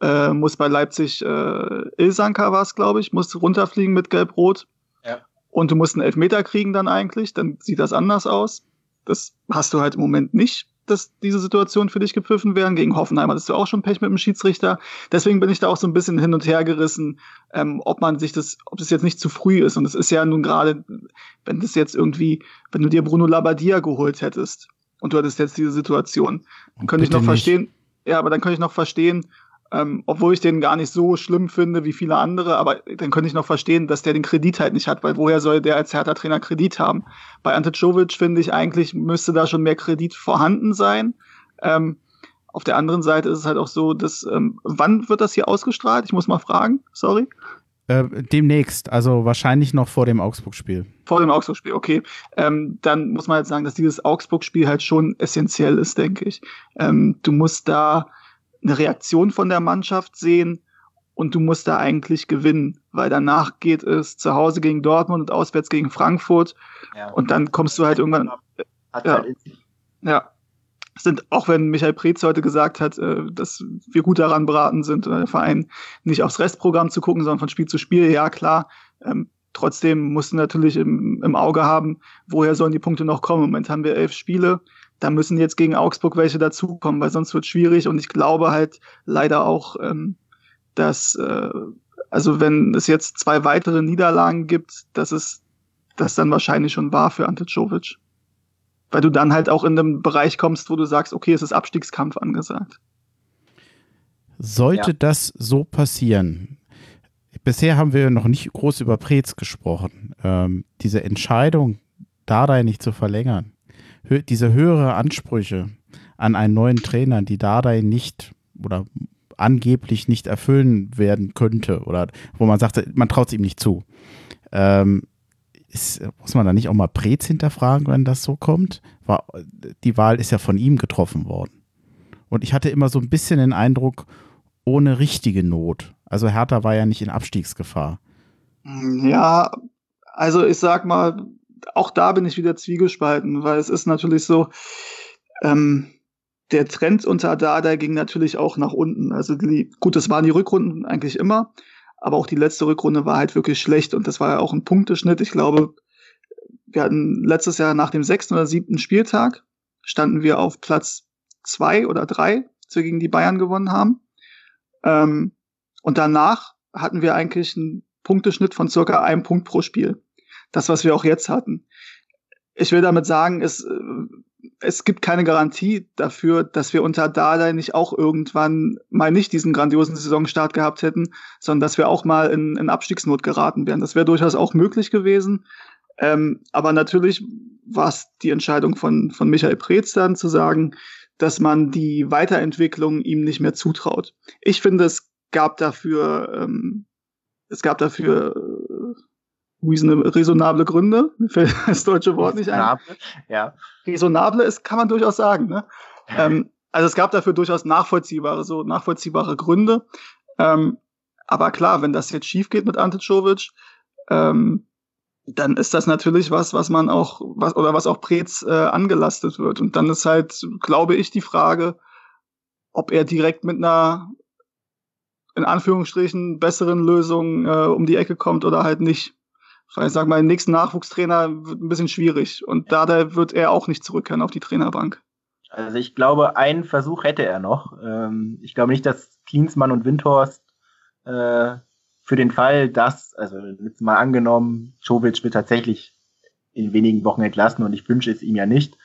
äh, muss bei Leipzig äh, Ilsanka war es, glaube ich, muss runterfliegen mit Gelb-Rot. Ja. Und du musst einen Elfmeter kriegen dann eigentlich, dann sieht das anders aus. Das hast du halt im Moment nicht dass diese Situationen für dich gepfiffen werden. Gegen Hoffenheim hattest du auch schon Pech mit dem Schiedsrichter. Deswegen bin ich da auch so ein bisschen hin und her gerissen, ähm, ob man sich das, ob das jetzt nicht zu früh ist. Und es ist ja nun gerade, wenn das jetzt irgendwie, wenn du dir Bruno Labbadia geholt hättest und du hattest jetzt diese Situation, dann könnte ich noch nicht. verstehen, ja, aber dann könnte ich noch verstehen, ähm, obwohl ich den gar nicht so schlimm finde wie viele andere, aber dann könnte ich noch verstehen, dass der den Kredit halt nicht hat, weil woher soll der als Hertha-Trainer Kredit haben? Bei Ante Czovic finde ich eigentlich, müsste da schon mehr Kredit vorhanden sein. Ähm, auf der anderen Seite ist es halt auch so, dass, ähm, wann wird das hier ausgestrahlt? Ich muss mal fragen, sorry. Äh, demnächst, also wahrscheinlich noch vor dem Augsburg-Spiel. Vor dem Augsburg-Spiel, okay. Ähm, dann muss man halt sagen, dass dieses Augsburg-Spiel halt schon essentiell ist, denke ich. Ähm, du musst da eine Reaktion von der Mannschaft sehen und du musst da eigentlich gewinnen, weil danach geht es zu Hause gegen Dortmund und auswärts gegen Frankfurt ja. und dann kommst du halt irgendwann. Hat ja, halt ja. Sind, auch wenn Michael Preetz heute gesagt hat, äh, dass wir gut daran beraten sind, der Verein nicht aufs Restprogramm zu gucken, sondern von Spiel zu Spiel, ja klar. Ähm, trotzdem musst du natürlich im, im Auge haben, woher sollen die Punkte noch kommen. Im Moment haben wir elf Spiele da müssen jetzt gegen Augsburg welche dazukommen, weil sonst wird schwierig. Und ich glaube halt leider auch, ähm, dass, äh, also wenn es jetzt zwei weitere Niederlagen gibt, dass es das dann wahrscheinlich schon war für Ante Czovic. Weil du dann halt auch in einem Bereich kommst, wo du sagst, okay, es ist Abstiegskampf angesagt. Sollte ja. das so passieren, bisher haben wir noch nicht groß über Preetz gesprochen, ähm, diese Entscheidung, Dardai nicht zu verlängern, diese höhere Ansprüche an einen neuen Trainer, die Dardai nicht oder angeblich nicht erfüllen werden könnte oder wo man sagt, man traut es ihm nicht zu. Ähm, ist, muss man da nicht auch mal Prez hinterfragen, wenn das so kommt? War, die Wahl ist ja von ihm getroffen worden. Und ich hatte immer so ein bisschen den Eindruck, ohne richtige Not. Also Hertha war ja nicht in Abstiegsgefahr. Ja, also ich sag mal, auch da bin ich wieder zwiegespalten, weil es ist natürlich so, ähm, der Trend unter Dada ging natürlich auch nach unten. Also die, gut, das waren die Rückrunden eigentlich immer, aber auch die letzte Rückrunde war halt wirklich schlecht und das war ja auch ein Punkteschnitt. Ich glaube, wir hatten letztes Jahr nach dem sechsten oder siebten Spieltag standen wir auf Platz zwei oder drei, als wir gegen die Bayern gewonnen haben. Ähm, und danach hatten wir eigentlich einen Punkteschnitt von circa einem Punkt pro Spiel das, was wir auch jetzt hatten. Ich will damit sagen, es, äh, es gibt keine Garantie dafür, dass wir unter Dardai nicht auch irgendwann mal nicht diesen grandiosen Saisonstart gehabt hätten, sondern dass wir auch mal in, in Abstiegsnot geraten wären. Das wäre durchaus auch möglich gewesen. Ähm, aber natürlich war es die Entscheidung von, von Michael Preetz dann zu sagen, dass man die Weiterentwicklung ihm nicht mehr zutraut. Ich finde, es gab dafür, ähm, es gab dafür resonable Gründe. Mir fällt das deutsche Wort nicht ein. Ja. Resonable ist, kann man durchaus sagen. Ne? ähm, also es gab dafür durchaus nachvollziehbare, so nachvollziehbare Gründe. Ähm, aber klar, wenn das jetzt schief geht mit Ante Czovic, ähm, dann ist das natürlich was, was man auch, was, oder was auch Preetz äh, angelastet wird. Und dann ist halt, glaube ich, die Frage, ob er direkt mit einer in Anführungsstrichen besseren Lösung äh, um die Ecke kommt oder halt nicht ich sag mal, den nächsten Nachwuchstrainer wird ein bisschen schwierig. Und da wird er auch nicht zurückkehren auf die Trainerbank. Also ich glaube, einen Versuch hätte er noch. Ähm, ich glaube nicht, dass Klinsmann und Windhorst äh, für den Fall, dass, also jetzt mal angenommen, Jovic wird tatsächlich in wenigen Wochen entlassen und ich wünsche es ihm ja nicht.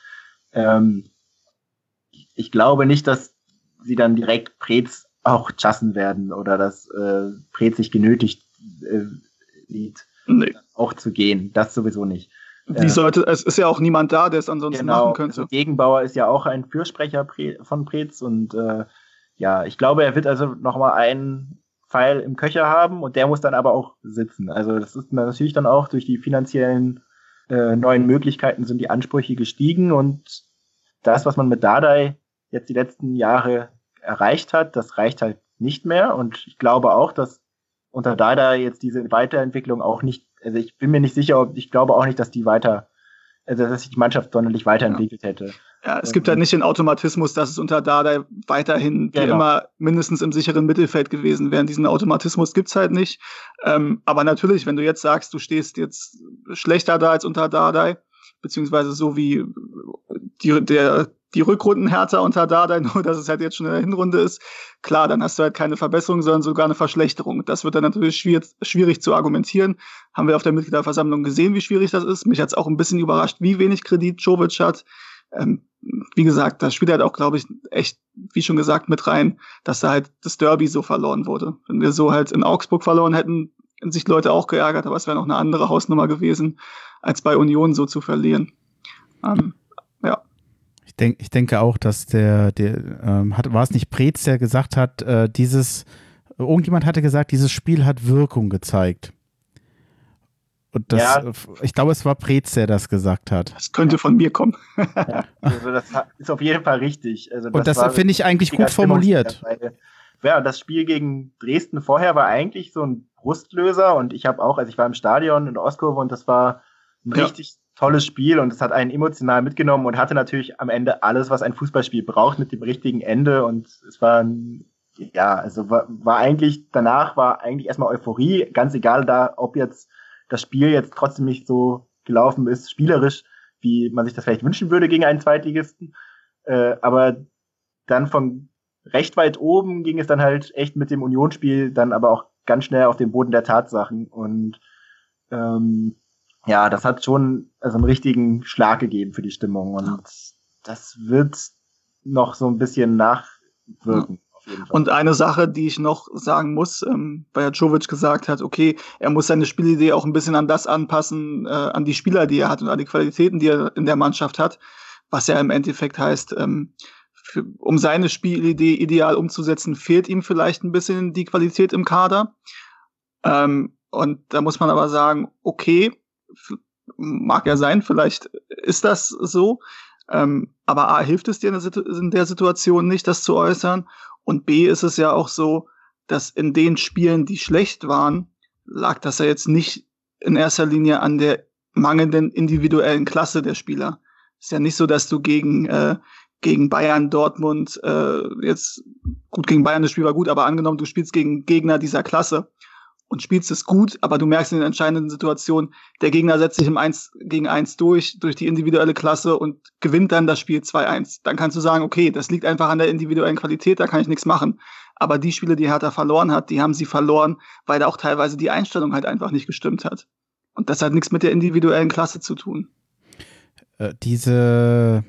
Ähm, ich glaube nicht, dass sie dann direkt Prez auch chassen werden oder dass äh, Prez sich genötigt äh, sieht, nee. auch zu gehen. Das sowieso nicht. Wie äh, sollte, es ist ja auch niemand da, der es ansonsten genau, machen könnte. Also Gegenbauer ist ja auch ein Fürsprecher von Preetz und äh, ja, ich glaube, er wird also nochmal einen Pfeil im Köcher haben und der muss dann aber auch sitzen. Also das ist natürlich dann auch durch die finanziellen äh, neuen Möglichkeiten sind die Ansprüche gestiegen und das, was man mit Dardai jetzt die letzten Jahre erreicht hat, das reicht halt nicht mehr und ich glaube auch, dass unter Dada jetzt diese Weiterentwicklung auch nicht, also ich bin mir nicht sicher, ob ich glaube auch nicht, dass die weiter, also dass sich die Mannschaft sonderlich weiterentwickelt ja. hätte. Ja, es gibt ja nicht den Automatismus, dass es unter Dada weiterhin genau. immer mindestens im sicheren Mittelfeld gewesen wäre. Diesen Automatismus gibt's halt nicht. Ähm, aber natürlich, wenn du jetzt sagst, du stehst jetzt schlechter da als unter Dada, beziehungsweise so wie die, der die Rückrunden härter unter Dardai, nur dass es halt jetzt schon in der Hinrunde ist, klar, dann hast du halt keine Verbesserung, sondern sogar eine Verschlechterung. Das wird dann natürlich schwierig, schwierig zu argumentieren. Haben wir auf der Mitgliederversammlung gesehen, wie schwierig das ist. Mich hat es auch ein bisschen überrascht, wie wenig Kredit Jovic hat. Ähm, wie gesagt, das spielt halt auch, glaube ich, echt, wie schon gesagt, mit rein, dass da halt das Derby so verloren wurde. Wenn wir so halt in Augsburg verloren hätten, hätten sich Leute auch geärgert, aber es wäre noch eine andere Hausnummer gewesen, als bei Union so zu verlieren. Ähm, ja. Ich, denk, ich denke auch, dass der, der ähm, hat, war es nicht Preetz, der gesagt hat, äh, dieses, irgendjemand hatte gesagt, dieses Spiel hat Wirkung gezeigt. Und das, ja. ich glaube, es war Preetz, der das gesagt hat. Das könnte von mir kommen. ja, also das ist auf jeden Fall richtig. Also das Und das finde ich eigentlich gut formuliert. Ja, das Spiel gegen Dresden vorher war eigentlich so ein Brustlöser und ich habe auch, also ich war im Stadion in Ostkurve und das war ein ja. richtig tolles Spiel und es hat einen emotional mitgenommen und hatte natürlich am Ende alles, was ein Fußballspiel braucht mit dem richtigen Ende und es war ja, also war, war eigentlich, danach war eigentlich erstmal Euphorie, ganz egal da, ob jetzt das Spiel jetzt trotzdem nicht so gelaufen ist, spielerisch, wie man sich das vielleicht wünschen würde gegen einen Zweitligisten, äh, aber dann von recht weit oben ging es dann halt echt mit dem Unionsspiel dann aber auch ganz schnell auf den Boden der Tatsachen und ähm, ja, das hat schon also einen richtigen Schlag gegeben für die Stimmung und das wird noch so ein bisschen nachwirken. Und eine Sache, die ich noch sagen muss, ähm, weil Jovic gesagt hat, okay, er muss seine Spielidee auch ein bisschen an das anpassen, äh, an die Spieler, die er hat und an die Qualitäten, die er in der Mannschaft hat, was ja im Endeffekt heißt, ähm, für, um seine Spielidee ideal umzusetzen, fehlt ihm vielleicht ein bisschen die Qualität im Kader. Ähm, und da muss man aber sagen, okay, mag ja sein, vielleicht ist das so. Ähm, aber A, hilft es dir in der, Situation nicht, das zu äußern. Und B, ist es ja auch so, dass in den Spielen, die schlecht waren, lag das ja jetzt nicht in erster Linie an der mangelnden individuellen Klasse der Spieler. Ist ja nicht so, dass du gegen, äh, gegen Bayern, Dortmund, äh, jetzt gut gegen Bayern, das Spiel war gut, aber angenommen, du spielst gegen Gegner dieser Klasse und spielst es gut, aber du merkst in den entscheidenden Situationen, der Gegner setzt sich im 1 gegen 1 durch, durch die individuelle Klasse und gewinnt dann das Spiel 2-1. Dann kannst du sagen, okay, das liegt einfach an der individuellen Qualität, da kann ich nichts machen. Aber die Spiele, die Hertha verloren hat, die haben sie verloren, weil da auch teilweise die Einstellung halt einfach nicht gestimmt hat. Und das hat nichts mit der individuellen Klasse zu tun. Äh, diese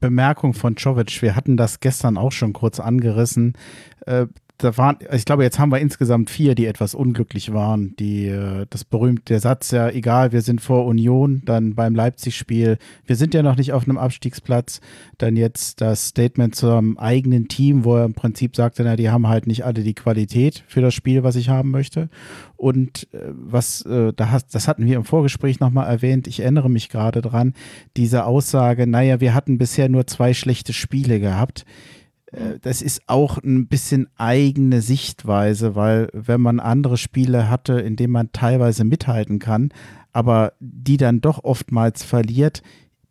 Bemerkung von Czovic, wir hatten das gestern auch schon kurz angerissen. Äh, da waren, ich glaube, jetzt haben wir insgesamt vier, die etwas unglücklich waren. Die, äh, das berühmte Satz, ja, egal, wir sind vor Union, dann beim Leipzig-Spiel, wir sind ja noch nicht auf einem Abstiegsplatz. Dann jetzt das Statement zum eigenen Team, wo er im Prinzip sagte, na, die haben halt nicht alle die Qualität für das Spiel, was ich haben möchte. Und äh, was, äh, da hast, das hatten wir im Vorgespräch nochmal erwähnt, ich erinnere mich gerade dran, diese Aussage, naja, wir hatten bisher nur zwei schlechte Spiele gehabt das ist auch ein bisschen eigene Sichtweise, weil wenn man andere Spiele hatte, in denen man teilweise mithalten kann, aber die dann doch oftmals verliert,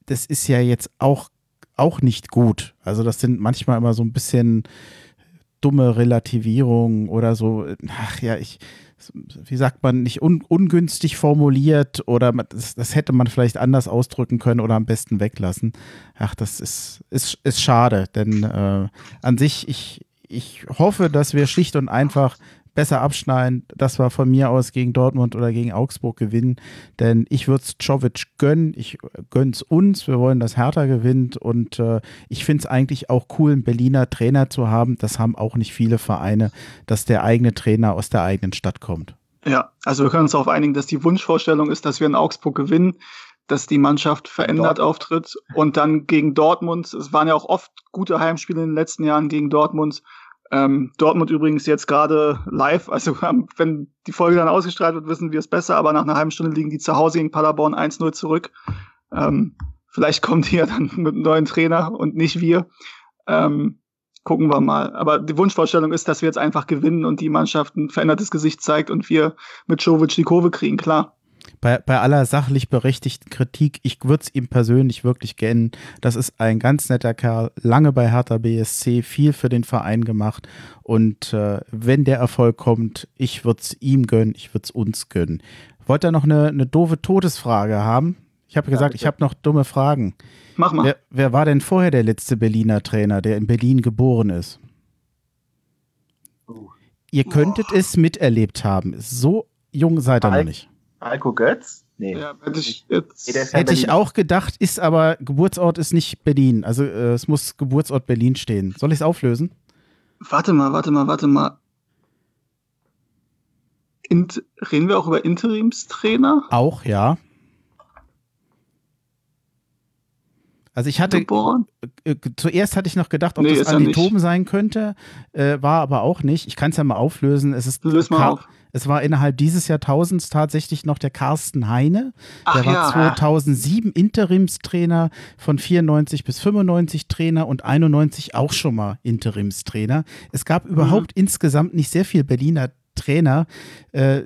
das ist ja jetzt auch, auch nicht gut. Also das sind manchmal immer so ein bisschen dumme Relativierungen oder so. Ach ja, ich, wie sagt man, nicht un ungünstig formuliert oder das, das, hätte man vielleicht anders ausdrücken können oder am besten weglassen. Ach, das ist, ist, ist schade, denn äh, an sich, ich, ich hoffe, dass wir schlicht und einfach besser abschneiden. Das war von mir aus gegen Dortmund oder gegen Augsburg gewinnen. Denn ich würde es Czovic gönnen. Ich gönn's uns. Wir wollen, dass Hertha gewinnt. Und äh, ich finde es eigentlich auch cool, einen Berliner Trainer zu haben. Das haben auch nicht viele Vereine, dass der eigene Trainer aus der eigenen Stadt kommt. Ja, also wir können uns darauf einigen, dass die Wunschvorstellung ist, dass wir in Augsburg gewinnen dass die Mannschaft verändert Dortmund. auftritt und dann gegen Dortmund. Es waren ja auch oft gute Heimspiele in den letzten Jahren gegen Dortmund. Ähm, Dortmund übrigens jetzt gerade live, also wenn die Folge dann ausgestrahlt wird, wissen wir es besser, aber nach einer halben Stunde liegen die zu Hause gegen Paderborn 1-0 zurück. Ähm, vielleicht kommt die ja dann mit einem neuen Trainer und nicht wir. Ähm, gucken wir mal. Aber die Wunschvorstellung ist, dass wir jetzt einfach gewinnen und die Mannschaft ein verändertes Gesicht zeigt und wir mit Jovic die Kurve kriegen, klar bei, bei aller sachlich berechtigten Kritik, ich würde es ihm persönlich wirklich gönnen. Das ist ein ganz netter Kerl, lange bei Hertha BSC, viel für den Verein gemacht. Und äh, wenn der Erfolg kommt, ich würde es ihm gönnen, ich würde es uns gönnen. Wollt ihr noch eine, eine doofe Todesfrage haben? Ich habe gesagt, ich habe noch dumme Fragen. Mach mal. Wer, wer, war denn vorher der letzte Berliner Trainer, der in Berlin geboren ist? Uh. Ihr könntet oh. es miterlebt haben. So jung seid ihr noch nicht. Alko Götz? Nee. Ja, hätte ich, jetzt hätte ich auch gedacht, ist aber Geburtsort ist nicht Berlin. Also äh, es muss Geburtsort Berlin stehen. Soll ich es auflösen? Warte mal, warte mal, warte mal. Int reden wir auch über Interimstrainer? Auch, ja. Also ich hatte Geboren? Äh, zuerst hatte ich noch gedacht, ob nee, das Andi Toben sein könnte, äh, war aber auch nicht. Ich kann es ja mal auflösen. Es ist Lös mal auf. Es war innerhalb dieses Jahrtausends tatsächlich noch der Carsten Heine. Ach, der war ja. 2007 Interimstrainer, von 94 bis 95 Trainer und 91 auch schon mal Interimstrainer. Es gab mhm. überhaupt insgesamt nicht sehr viel Berliner Trainer. Äh,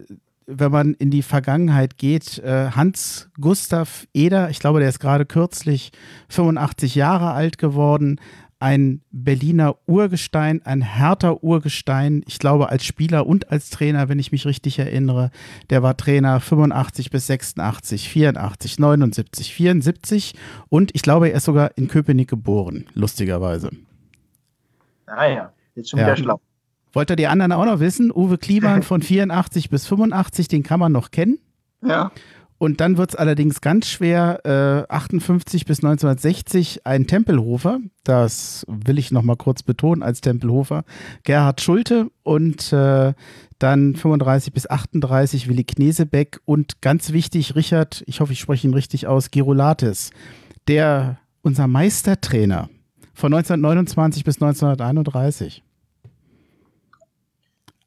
wenn man in die Vergangenheit geht, äh, Hans Gustav Eder, ich glaube, der ist gerade kürzlich 85 Jahre alt geworden, ein Berliner Urgestein, ein härter Urgestein, ich glaube als Spieler und als Trainer, wenn ich mich richtig erinnere. Der war Trainer 85 bis 86, 84, 79, 74 und ich glaube, er ist sogar in Köpenick geboren, lustigerweise. Ah ja, jetzt schon wieder schlau. Wollt ihr die anderen auch noch wissen? Uwe Kliman von 84 bis 85, den kann man noch kennen. Ja. Und dann wird es allerdings ganz schwer, äh, 58 bis 1960 ein Tempelhofer, das will ich nochmal kurz betonen als Tempelhofer, Gerhard Schulte und äh, dann 35 bis 38 Willi Knesebeck und ganz wichtig Richard, ich hoffe, ich spreche ihn richtig aus, Girolates, der unser Meistertrainer von 1929 bis 1931.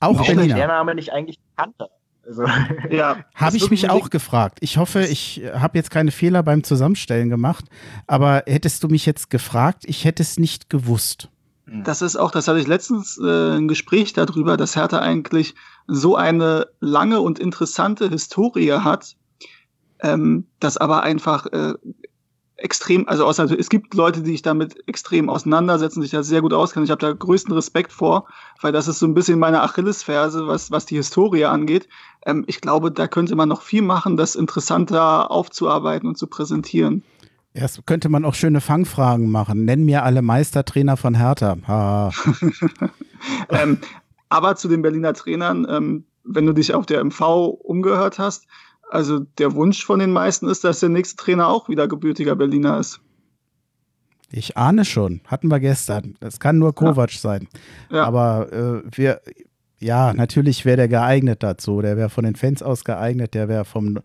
Auch Warum Berliner. der Name nicht eigentlich kannte. Also, ja, habe ich mich auch gefragt. Ich hoffe, ich habe jetzt keine Fehler beim Zusammenstellen gemacht, aber hättest du mich jetzt gefragt, ich hätte es nicht gewusst. Hm. Das ist auch, das hatte ich letztens äh, ein Gespräch darüber, dass Hertha eigentlich so eine lange und interessante Historie hat, ähm, dass aber einfach äh, extrem, also außer, es gibt Leute, die sich damit extrem auseinandersetzen, sich da sehr gut auskennen. Ich habe da größten Respekt vor, weil das ist so ein bisschen meine Achillesferse, was, was die Historie angeht. Ähm, ich glaube, da könnte man noch viel machen, das interessanter aufzuarbeiten und zu präsentieren. Erst könnte man auch schöne Fangfragen machen. Nenn mir alle Meistertrainer von Hertha. ähm, aber zu den Berliner Trainern, ähm, wenn du dich auf der MV umgehört hast, also der Wunsch von den meisten ist, dass der nächste Trainer auch wieder gebürtiger Berliner ist. Ich ahne schon, hatten wir gestern. Das kann nur Kovac ja. sein. Ja. Aber äh, wir, ja, natürlich wäre der geeignet dazu. Der wäre von den Fans aus geeignet. Der wäre vom.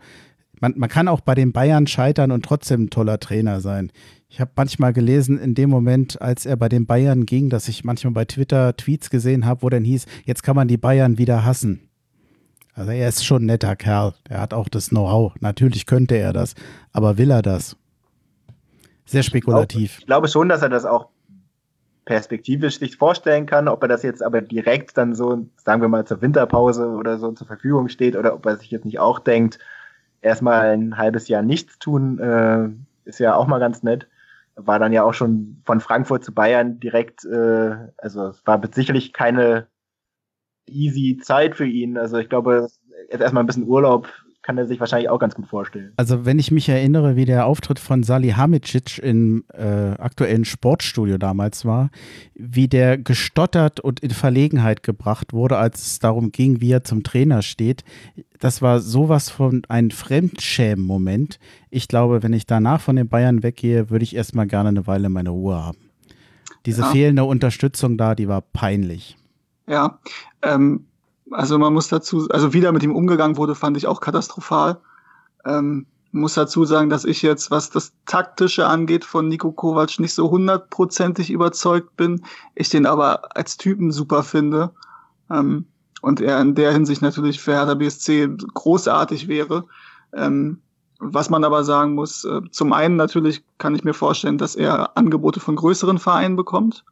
Man, man kann auch bei den Bayern scheitern und trotzdem ein toller Trainer sein. Ich habe manchmal gelesen, in dem Moment, als er bei den Bayern ging, dass ich manchmal bei Twitter Tweets gesehen habe, wo dann hieß, jetzt kann man die Bayern wieder hassen. Also er ist schon ein netter Kerl. Er hat auch das Know-how. Natürlich könnte er das. Aber will er das? Sehr spekulativ. Ich, ich glaube schon, dass er das auch perspektivisch sich vorstellen kann, ob er das jetzt aber direkt dann so, sagen wir mal, zur Winterpause oder so zur Verfügung steht oder ob er sich jetzt nicht auch denkt, erstmal ein halbes Jahr nichts tun, äh, ist ja auch mal ganz nett. War dann ja auch schon von Frankfurt zu Bayern direkt, äh, also es war sicherlich keine easy Zeit für ihn. Also ich glaube, jetzt erstmal ein bisschen Urlaub kann er sich wahrscheinlich auch ganz gut vorstellen. Also wenn ich mich erinnere, wie der Auftritt von Sali Hamicic im äh, aktuellen Sportstudio damals war, wie der gestottert und in Verlegenheit gebracht wurde, als es darum ging, wie er zum Trainer steht, das war sowas von ein Fremdschämen-Moment. Ich glaube, wenn ich danach von den Bayern weggehe, würde ich erstmal gerne eine Weile meine Ruhe haben. Diese ja. fehlende Unterstützung da, die war peinlich. Ja, ähm, also man muss dazu, also wie da mit ihm umgegangen wurde, fand ich auch katastrophal. Ähm, muss dazu sagen, dass ich jetzt, was das Taktische angeht, von Nico Kovac nicht so hundertprozentig überzeugt bin. Ich den aber als Typen super finde. Ähm, und er in der Hinsicht natürlich für Hertha BSC großartig wäre. Ähm, was man aber sagen muss, äh, zum einen natürlich kann ich mir vorstellen, dass er Angebote von größeren Vereinen bekommt.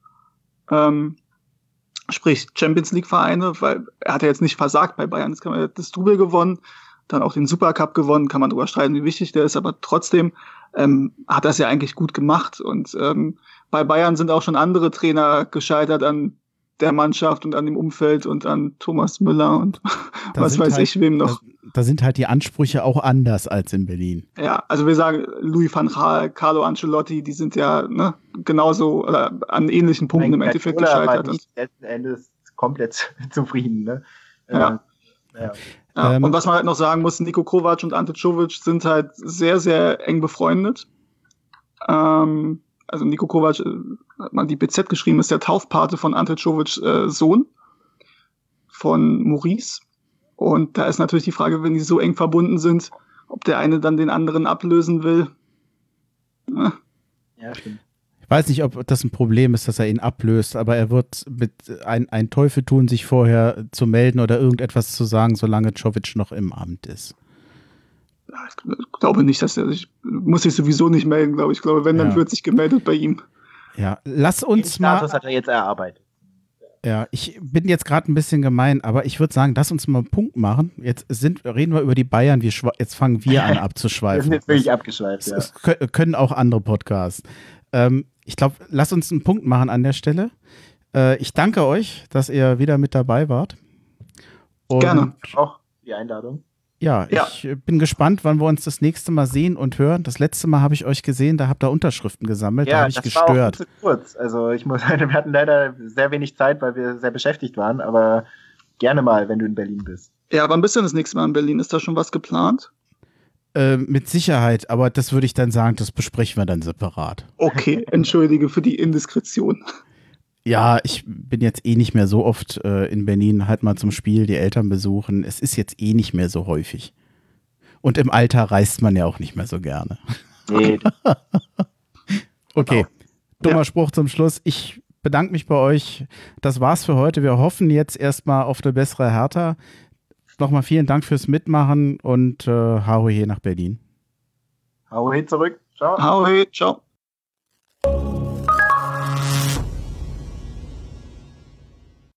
Ähm, sprich Champions League Vereine, weil er hat ja jetzt nicht versagt bei Bayern. Jetzt kann man das Double gewonnen, dann auch den Supercup gewonnen, kann man darüber streiten, wie wichtig der ist, aber trotzdem ähm, hat das ja eigentlich gut gemacht. Und ähm, bei Bayern sind auch schon andere Trainer gescheitert an der Mannschaft und an dem Umfeld und an Thomas Müller und da was weiß halt, ich wem noch. Da sind halt die Ansprüche auch anders als in Berlin. Ja, also wir sagen, Louis van Gaal, Carlo Ancelotti, die sind ja ne, genauso oder an ähnlichen Punkten im Endeffekt gescheitert. Und letzten Endes komplett zufrieden. Ne? Ja. ja. ja. Ähm, und was man halt noch sagen muss, Nico Kovac und Ante Czovic sind halt sehr, sehr eng befreundet. Ähm, also Nico Kovac, äh, hat man die BZ geschrieben, ist der Taufpate von Ante Czovic äh, Sohn von Maurice. Und da ist natürlich die Frage, wenn die so eng verbunden sind, ob der eine dann den anderen ablösen will. Ja, ja stimmt. Ich weiß nicht, ob das ein Problem ist, dass er ihn ablöst, aber er wird mit ein, ein Teufel tun, sich vorher zu melden oder irgendetwas zu sagen, solange Czovic noch im Amt ist. Ich glaube nicht, dass er sich, muss sich sowieso nicht melden, glaube ich. Ich glaube, wenn, dann ja. wird sich gemeldet bei ihm. Ja, lass uns Den mal. Status hat er jetzt erarbeitet. Ja, ich bin jetzt gerade ein bisschen gemein, aber ich würde sagen, lass uns mal einen Punkt machen. Jetzt sind, reden wir über die Bayern, wir jetzt fangen wir an abzuschweifen. wir sind jetzt wirklich abgeschweift, ja. Das können auch andere Podcasts. Ähm, ich glaube, lass uns einen Punkt machen an der Stelle. Äh, ich danke euch, dass ihr wieder mit dabei wart. Und Gerne. Auch die Einladung. Ja, ja, ich bin gespannt, wann wir uns das nächste Mal sehen und hören. Das letzte Mal habe ich euch gesehen, da habt ihr Unterschriften gesammelt, ja, da habe ich das gestört. War auch zu kurz. Also ich muss sagen, wir hatten leider sehr wenig Zeit, weil wir sehr beschäftigt waren, aber gerne mal, wenn du in Berlin bist. Ja, wann bist du das nächste Mal in Berlin? Ist da schon was geplant? Äh, mit Sicherheit, aber das würde ich dann sagen, das besprechen wir dann separat. Okay, entschuldige für die Indiskretion. Ja, ich bin jetzt eh nicht mehr so oft äh, in Berlin, halt mal zum Spiel, die Eltern besuchen. Es ist jetzt eh nicht mehr so häufig. Und im Alter reist man ja auch nicht mehr so gerne. Nee. okay, genau. dummer ja. Spruch zum Schluss. Ich bedanke mich bei euch. Das war's für heute. Wir hoffen jetzt erstmal auf eine bessere Hertha. Nochmal vielen Dank fürs Mitmachen und äh, Hau nach Berlin. Hau zurück. Ciao. Hau ciao.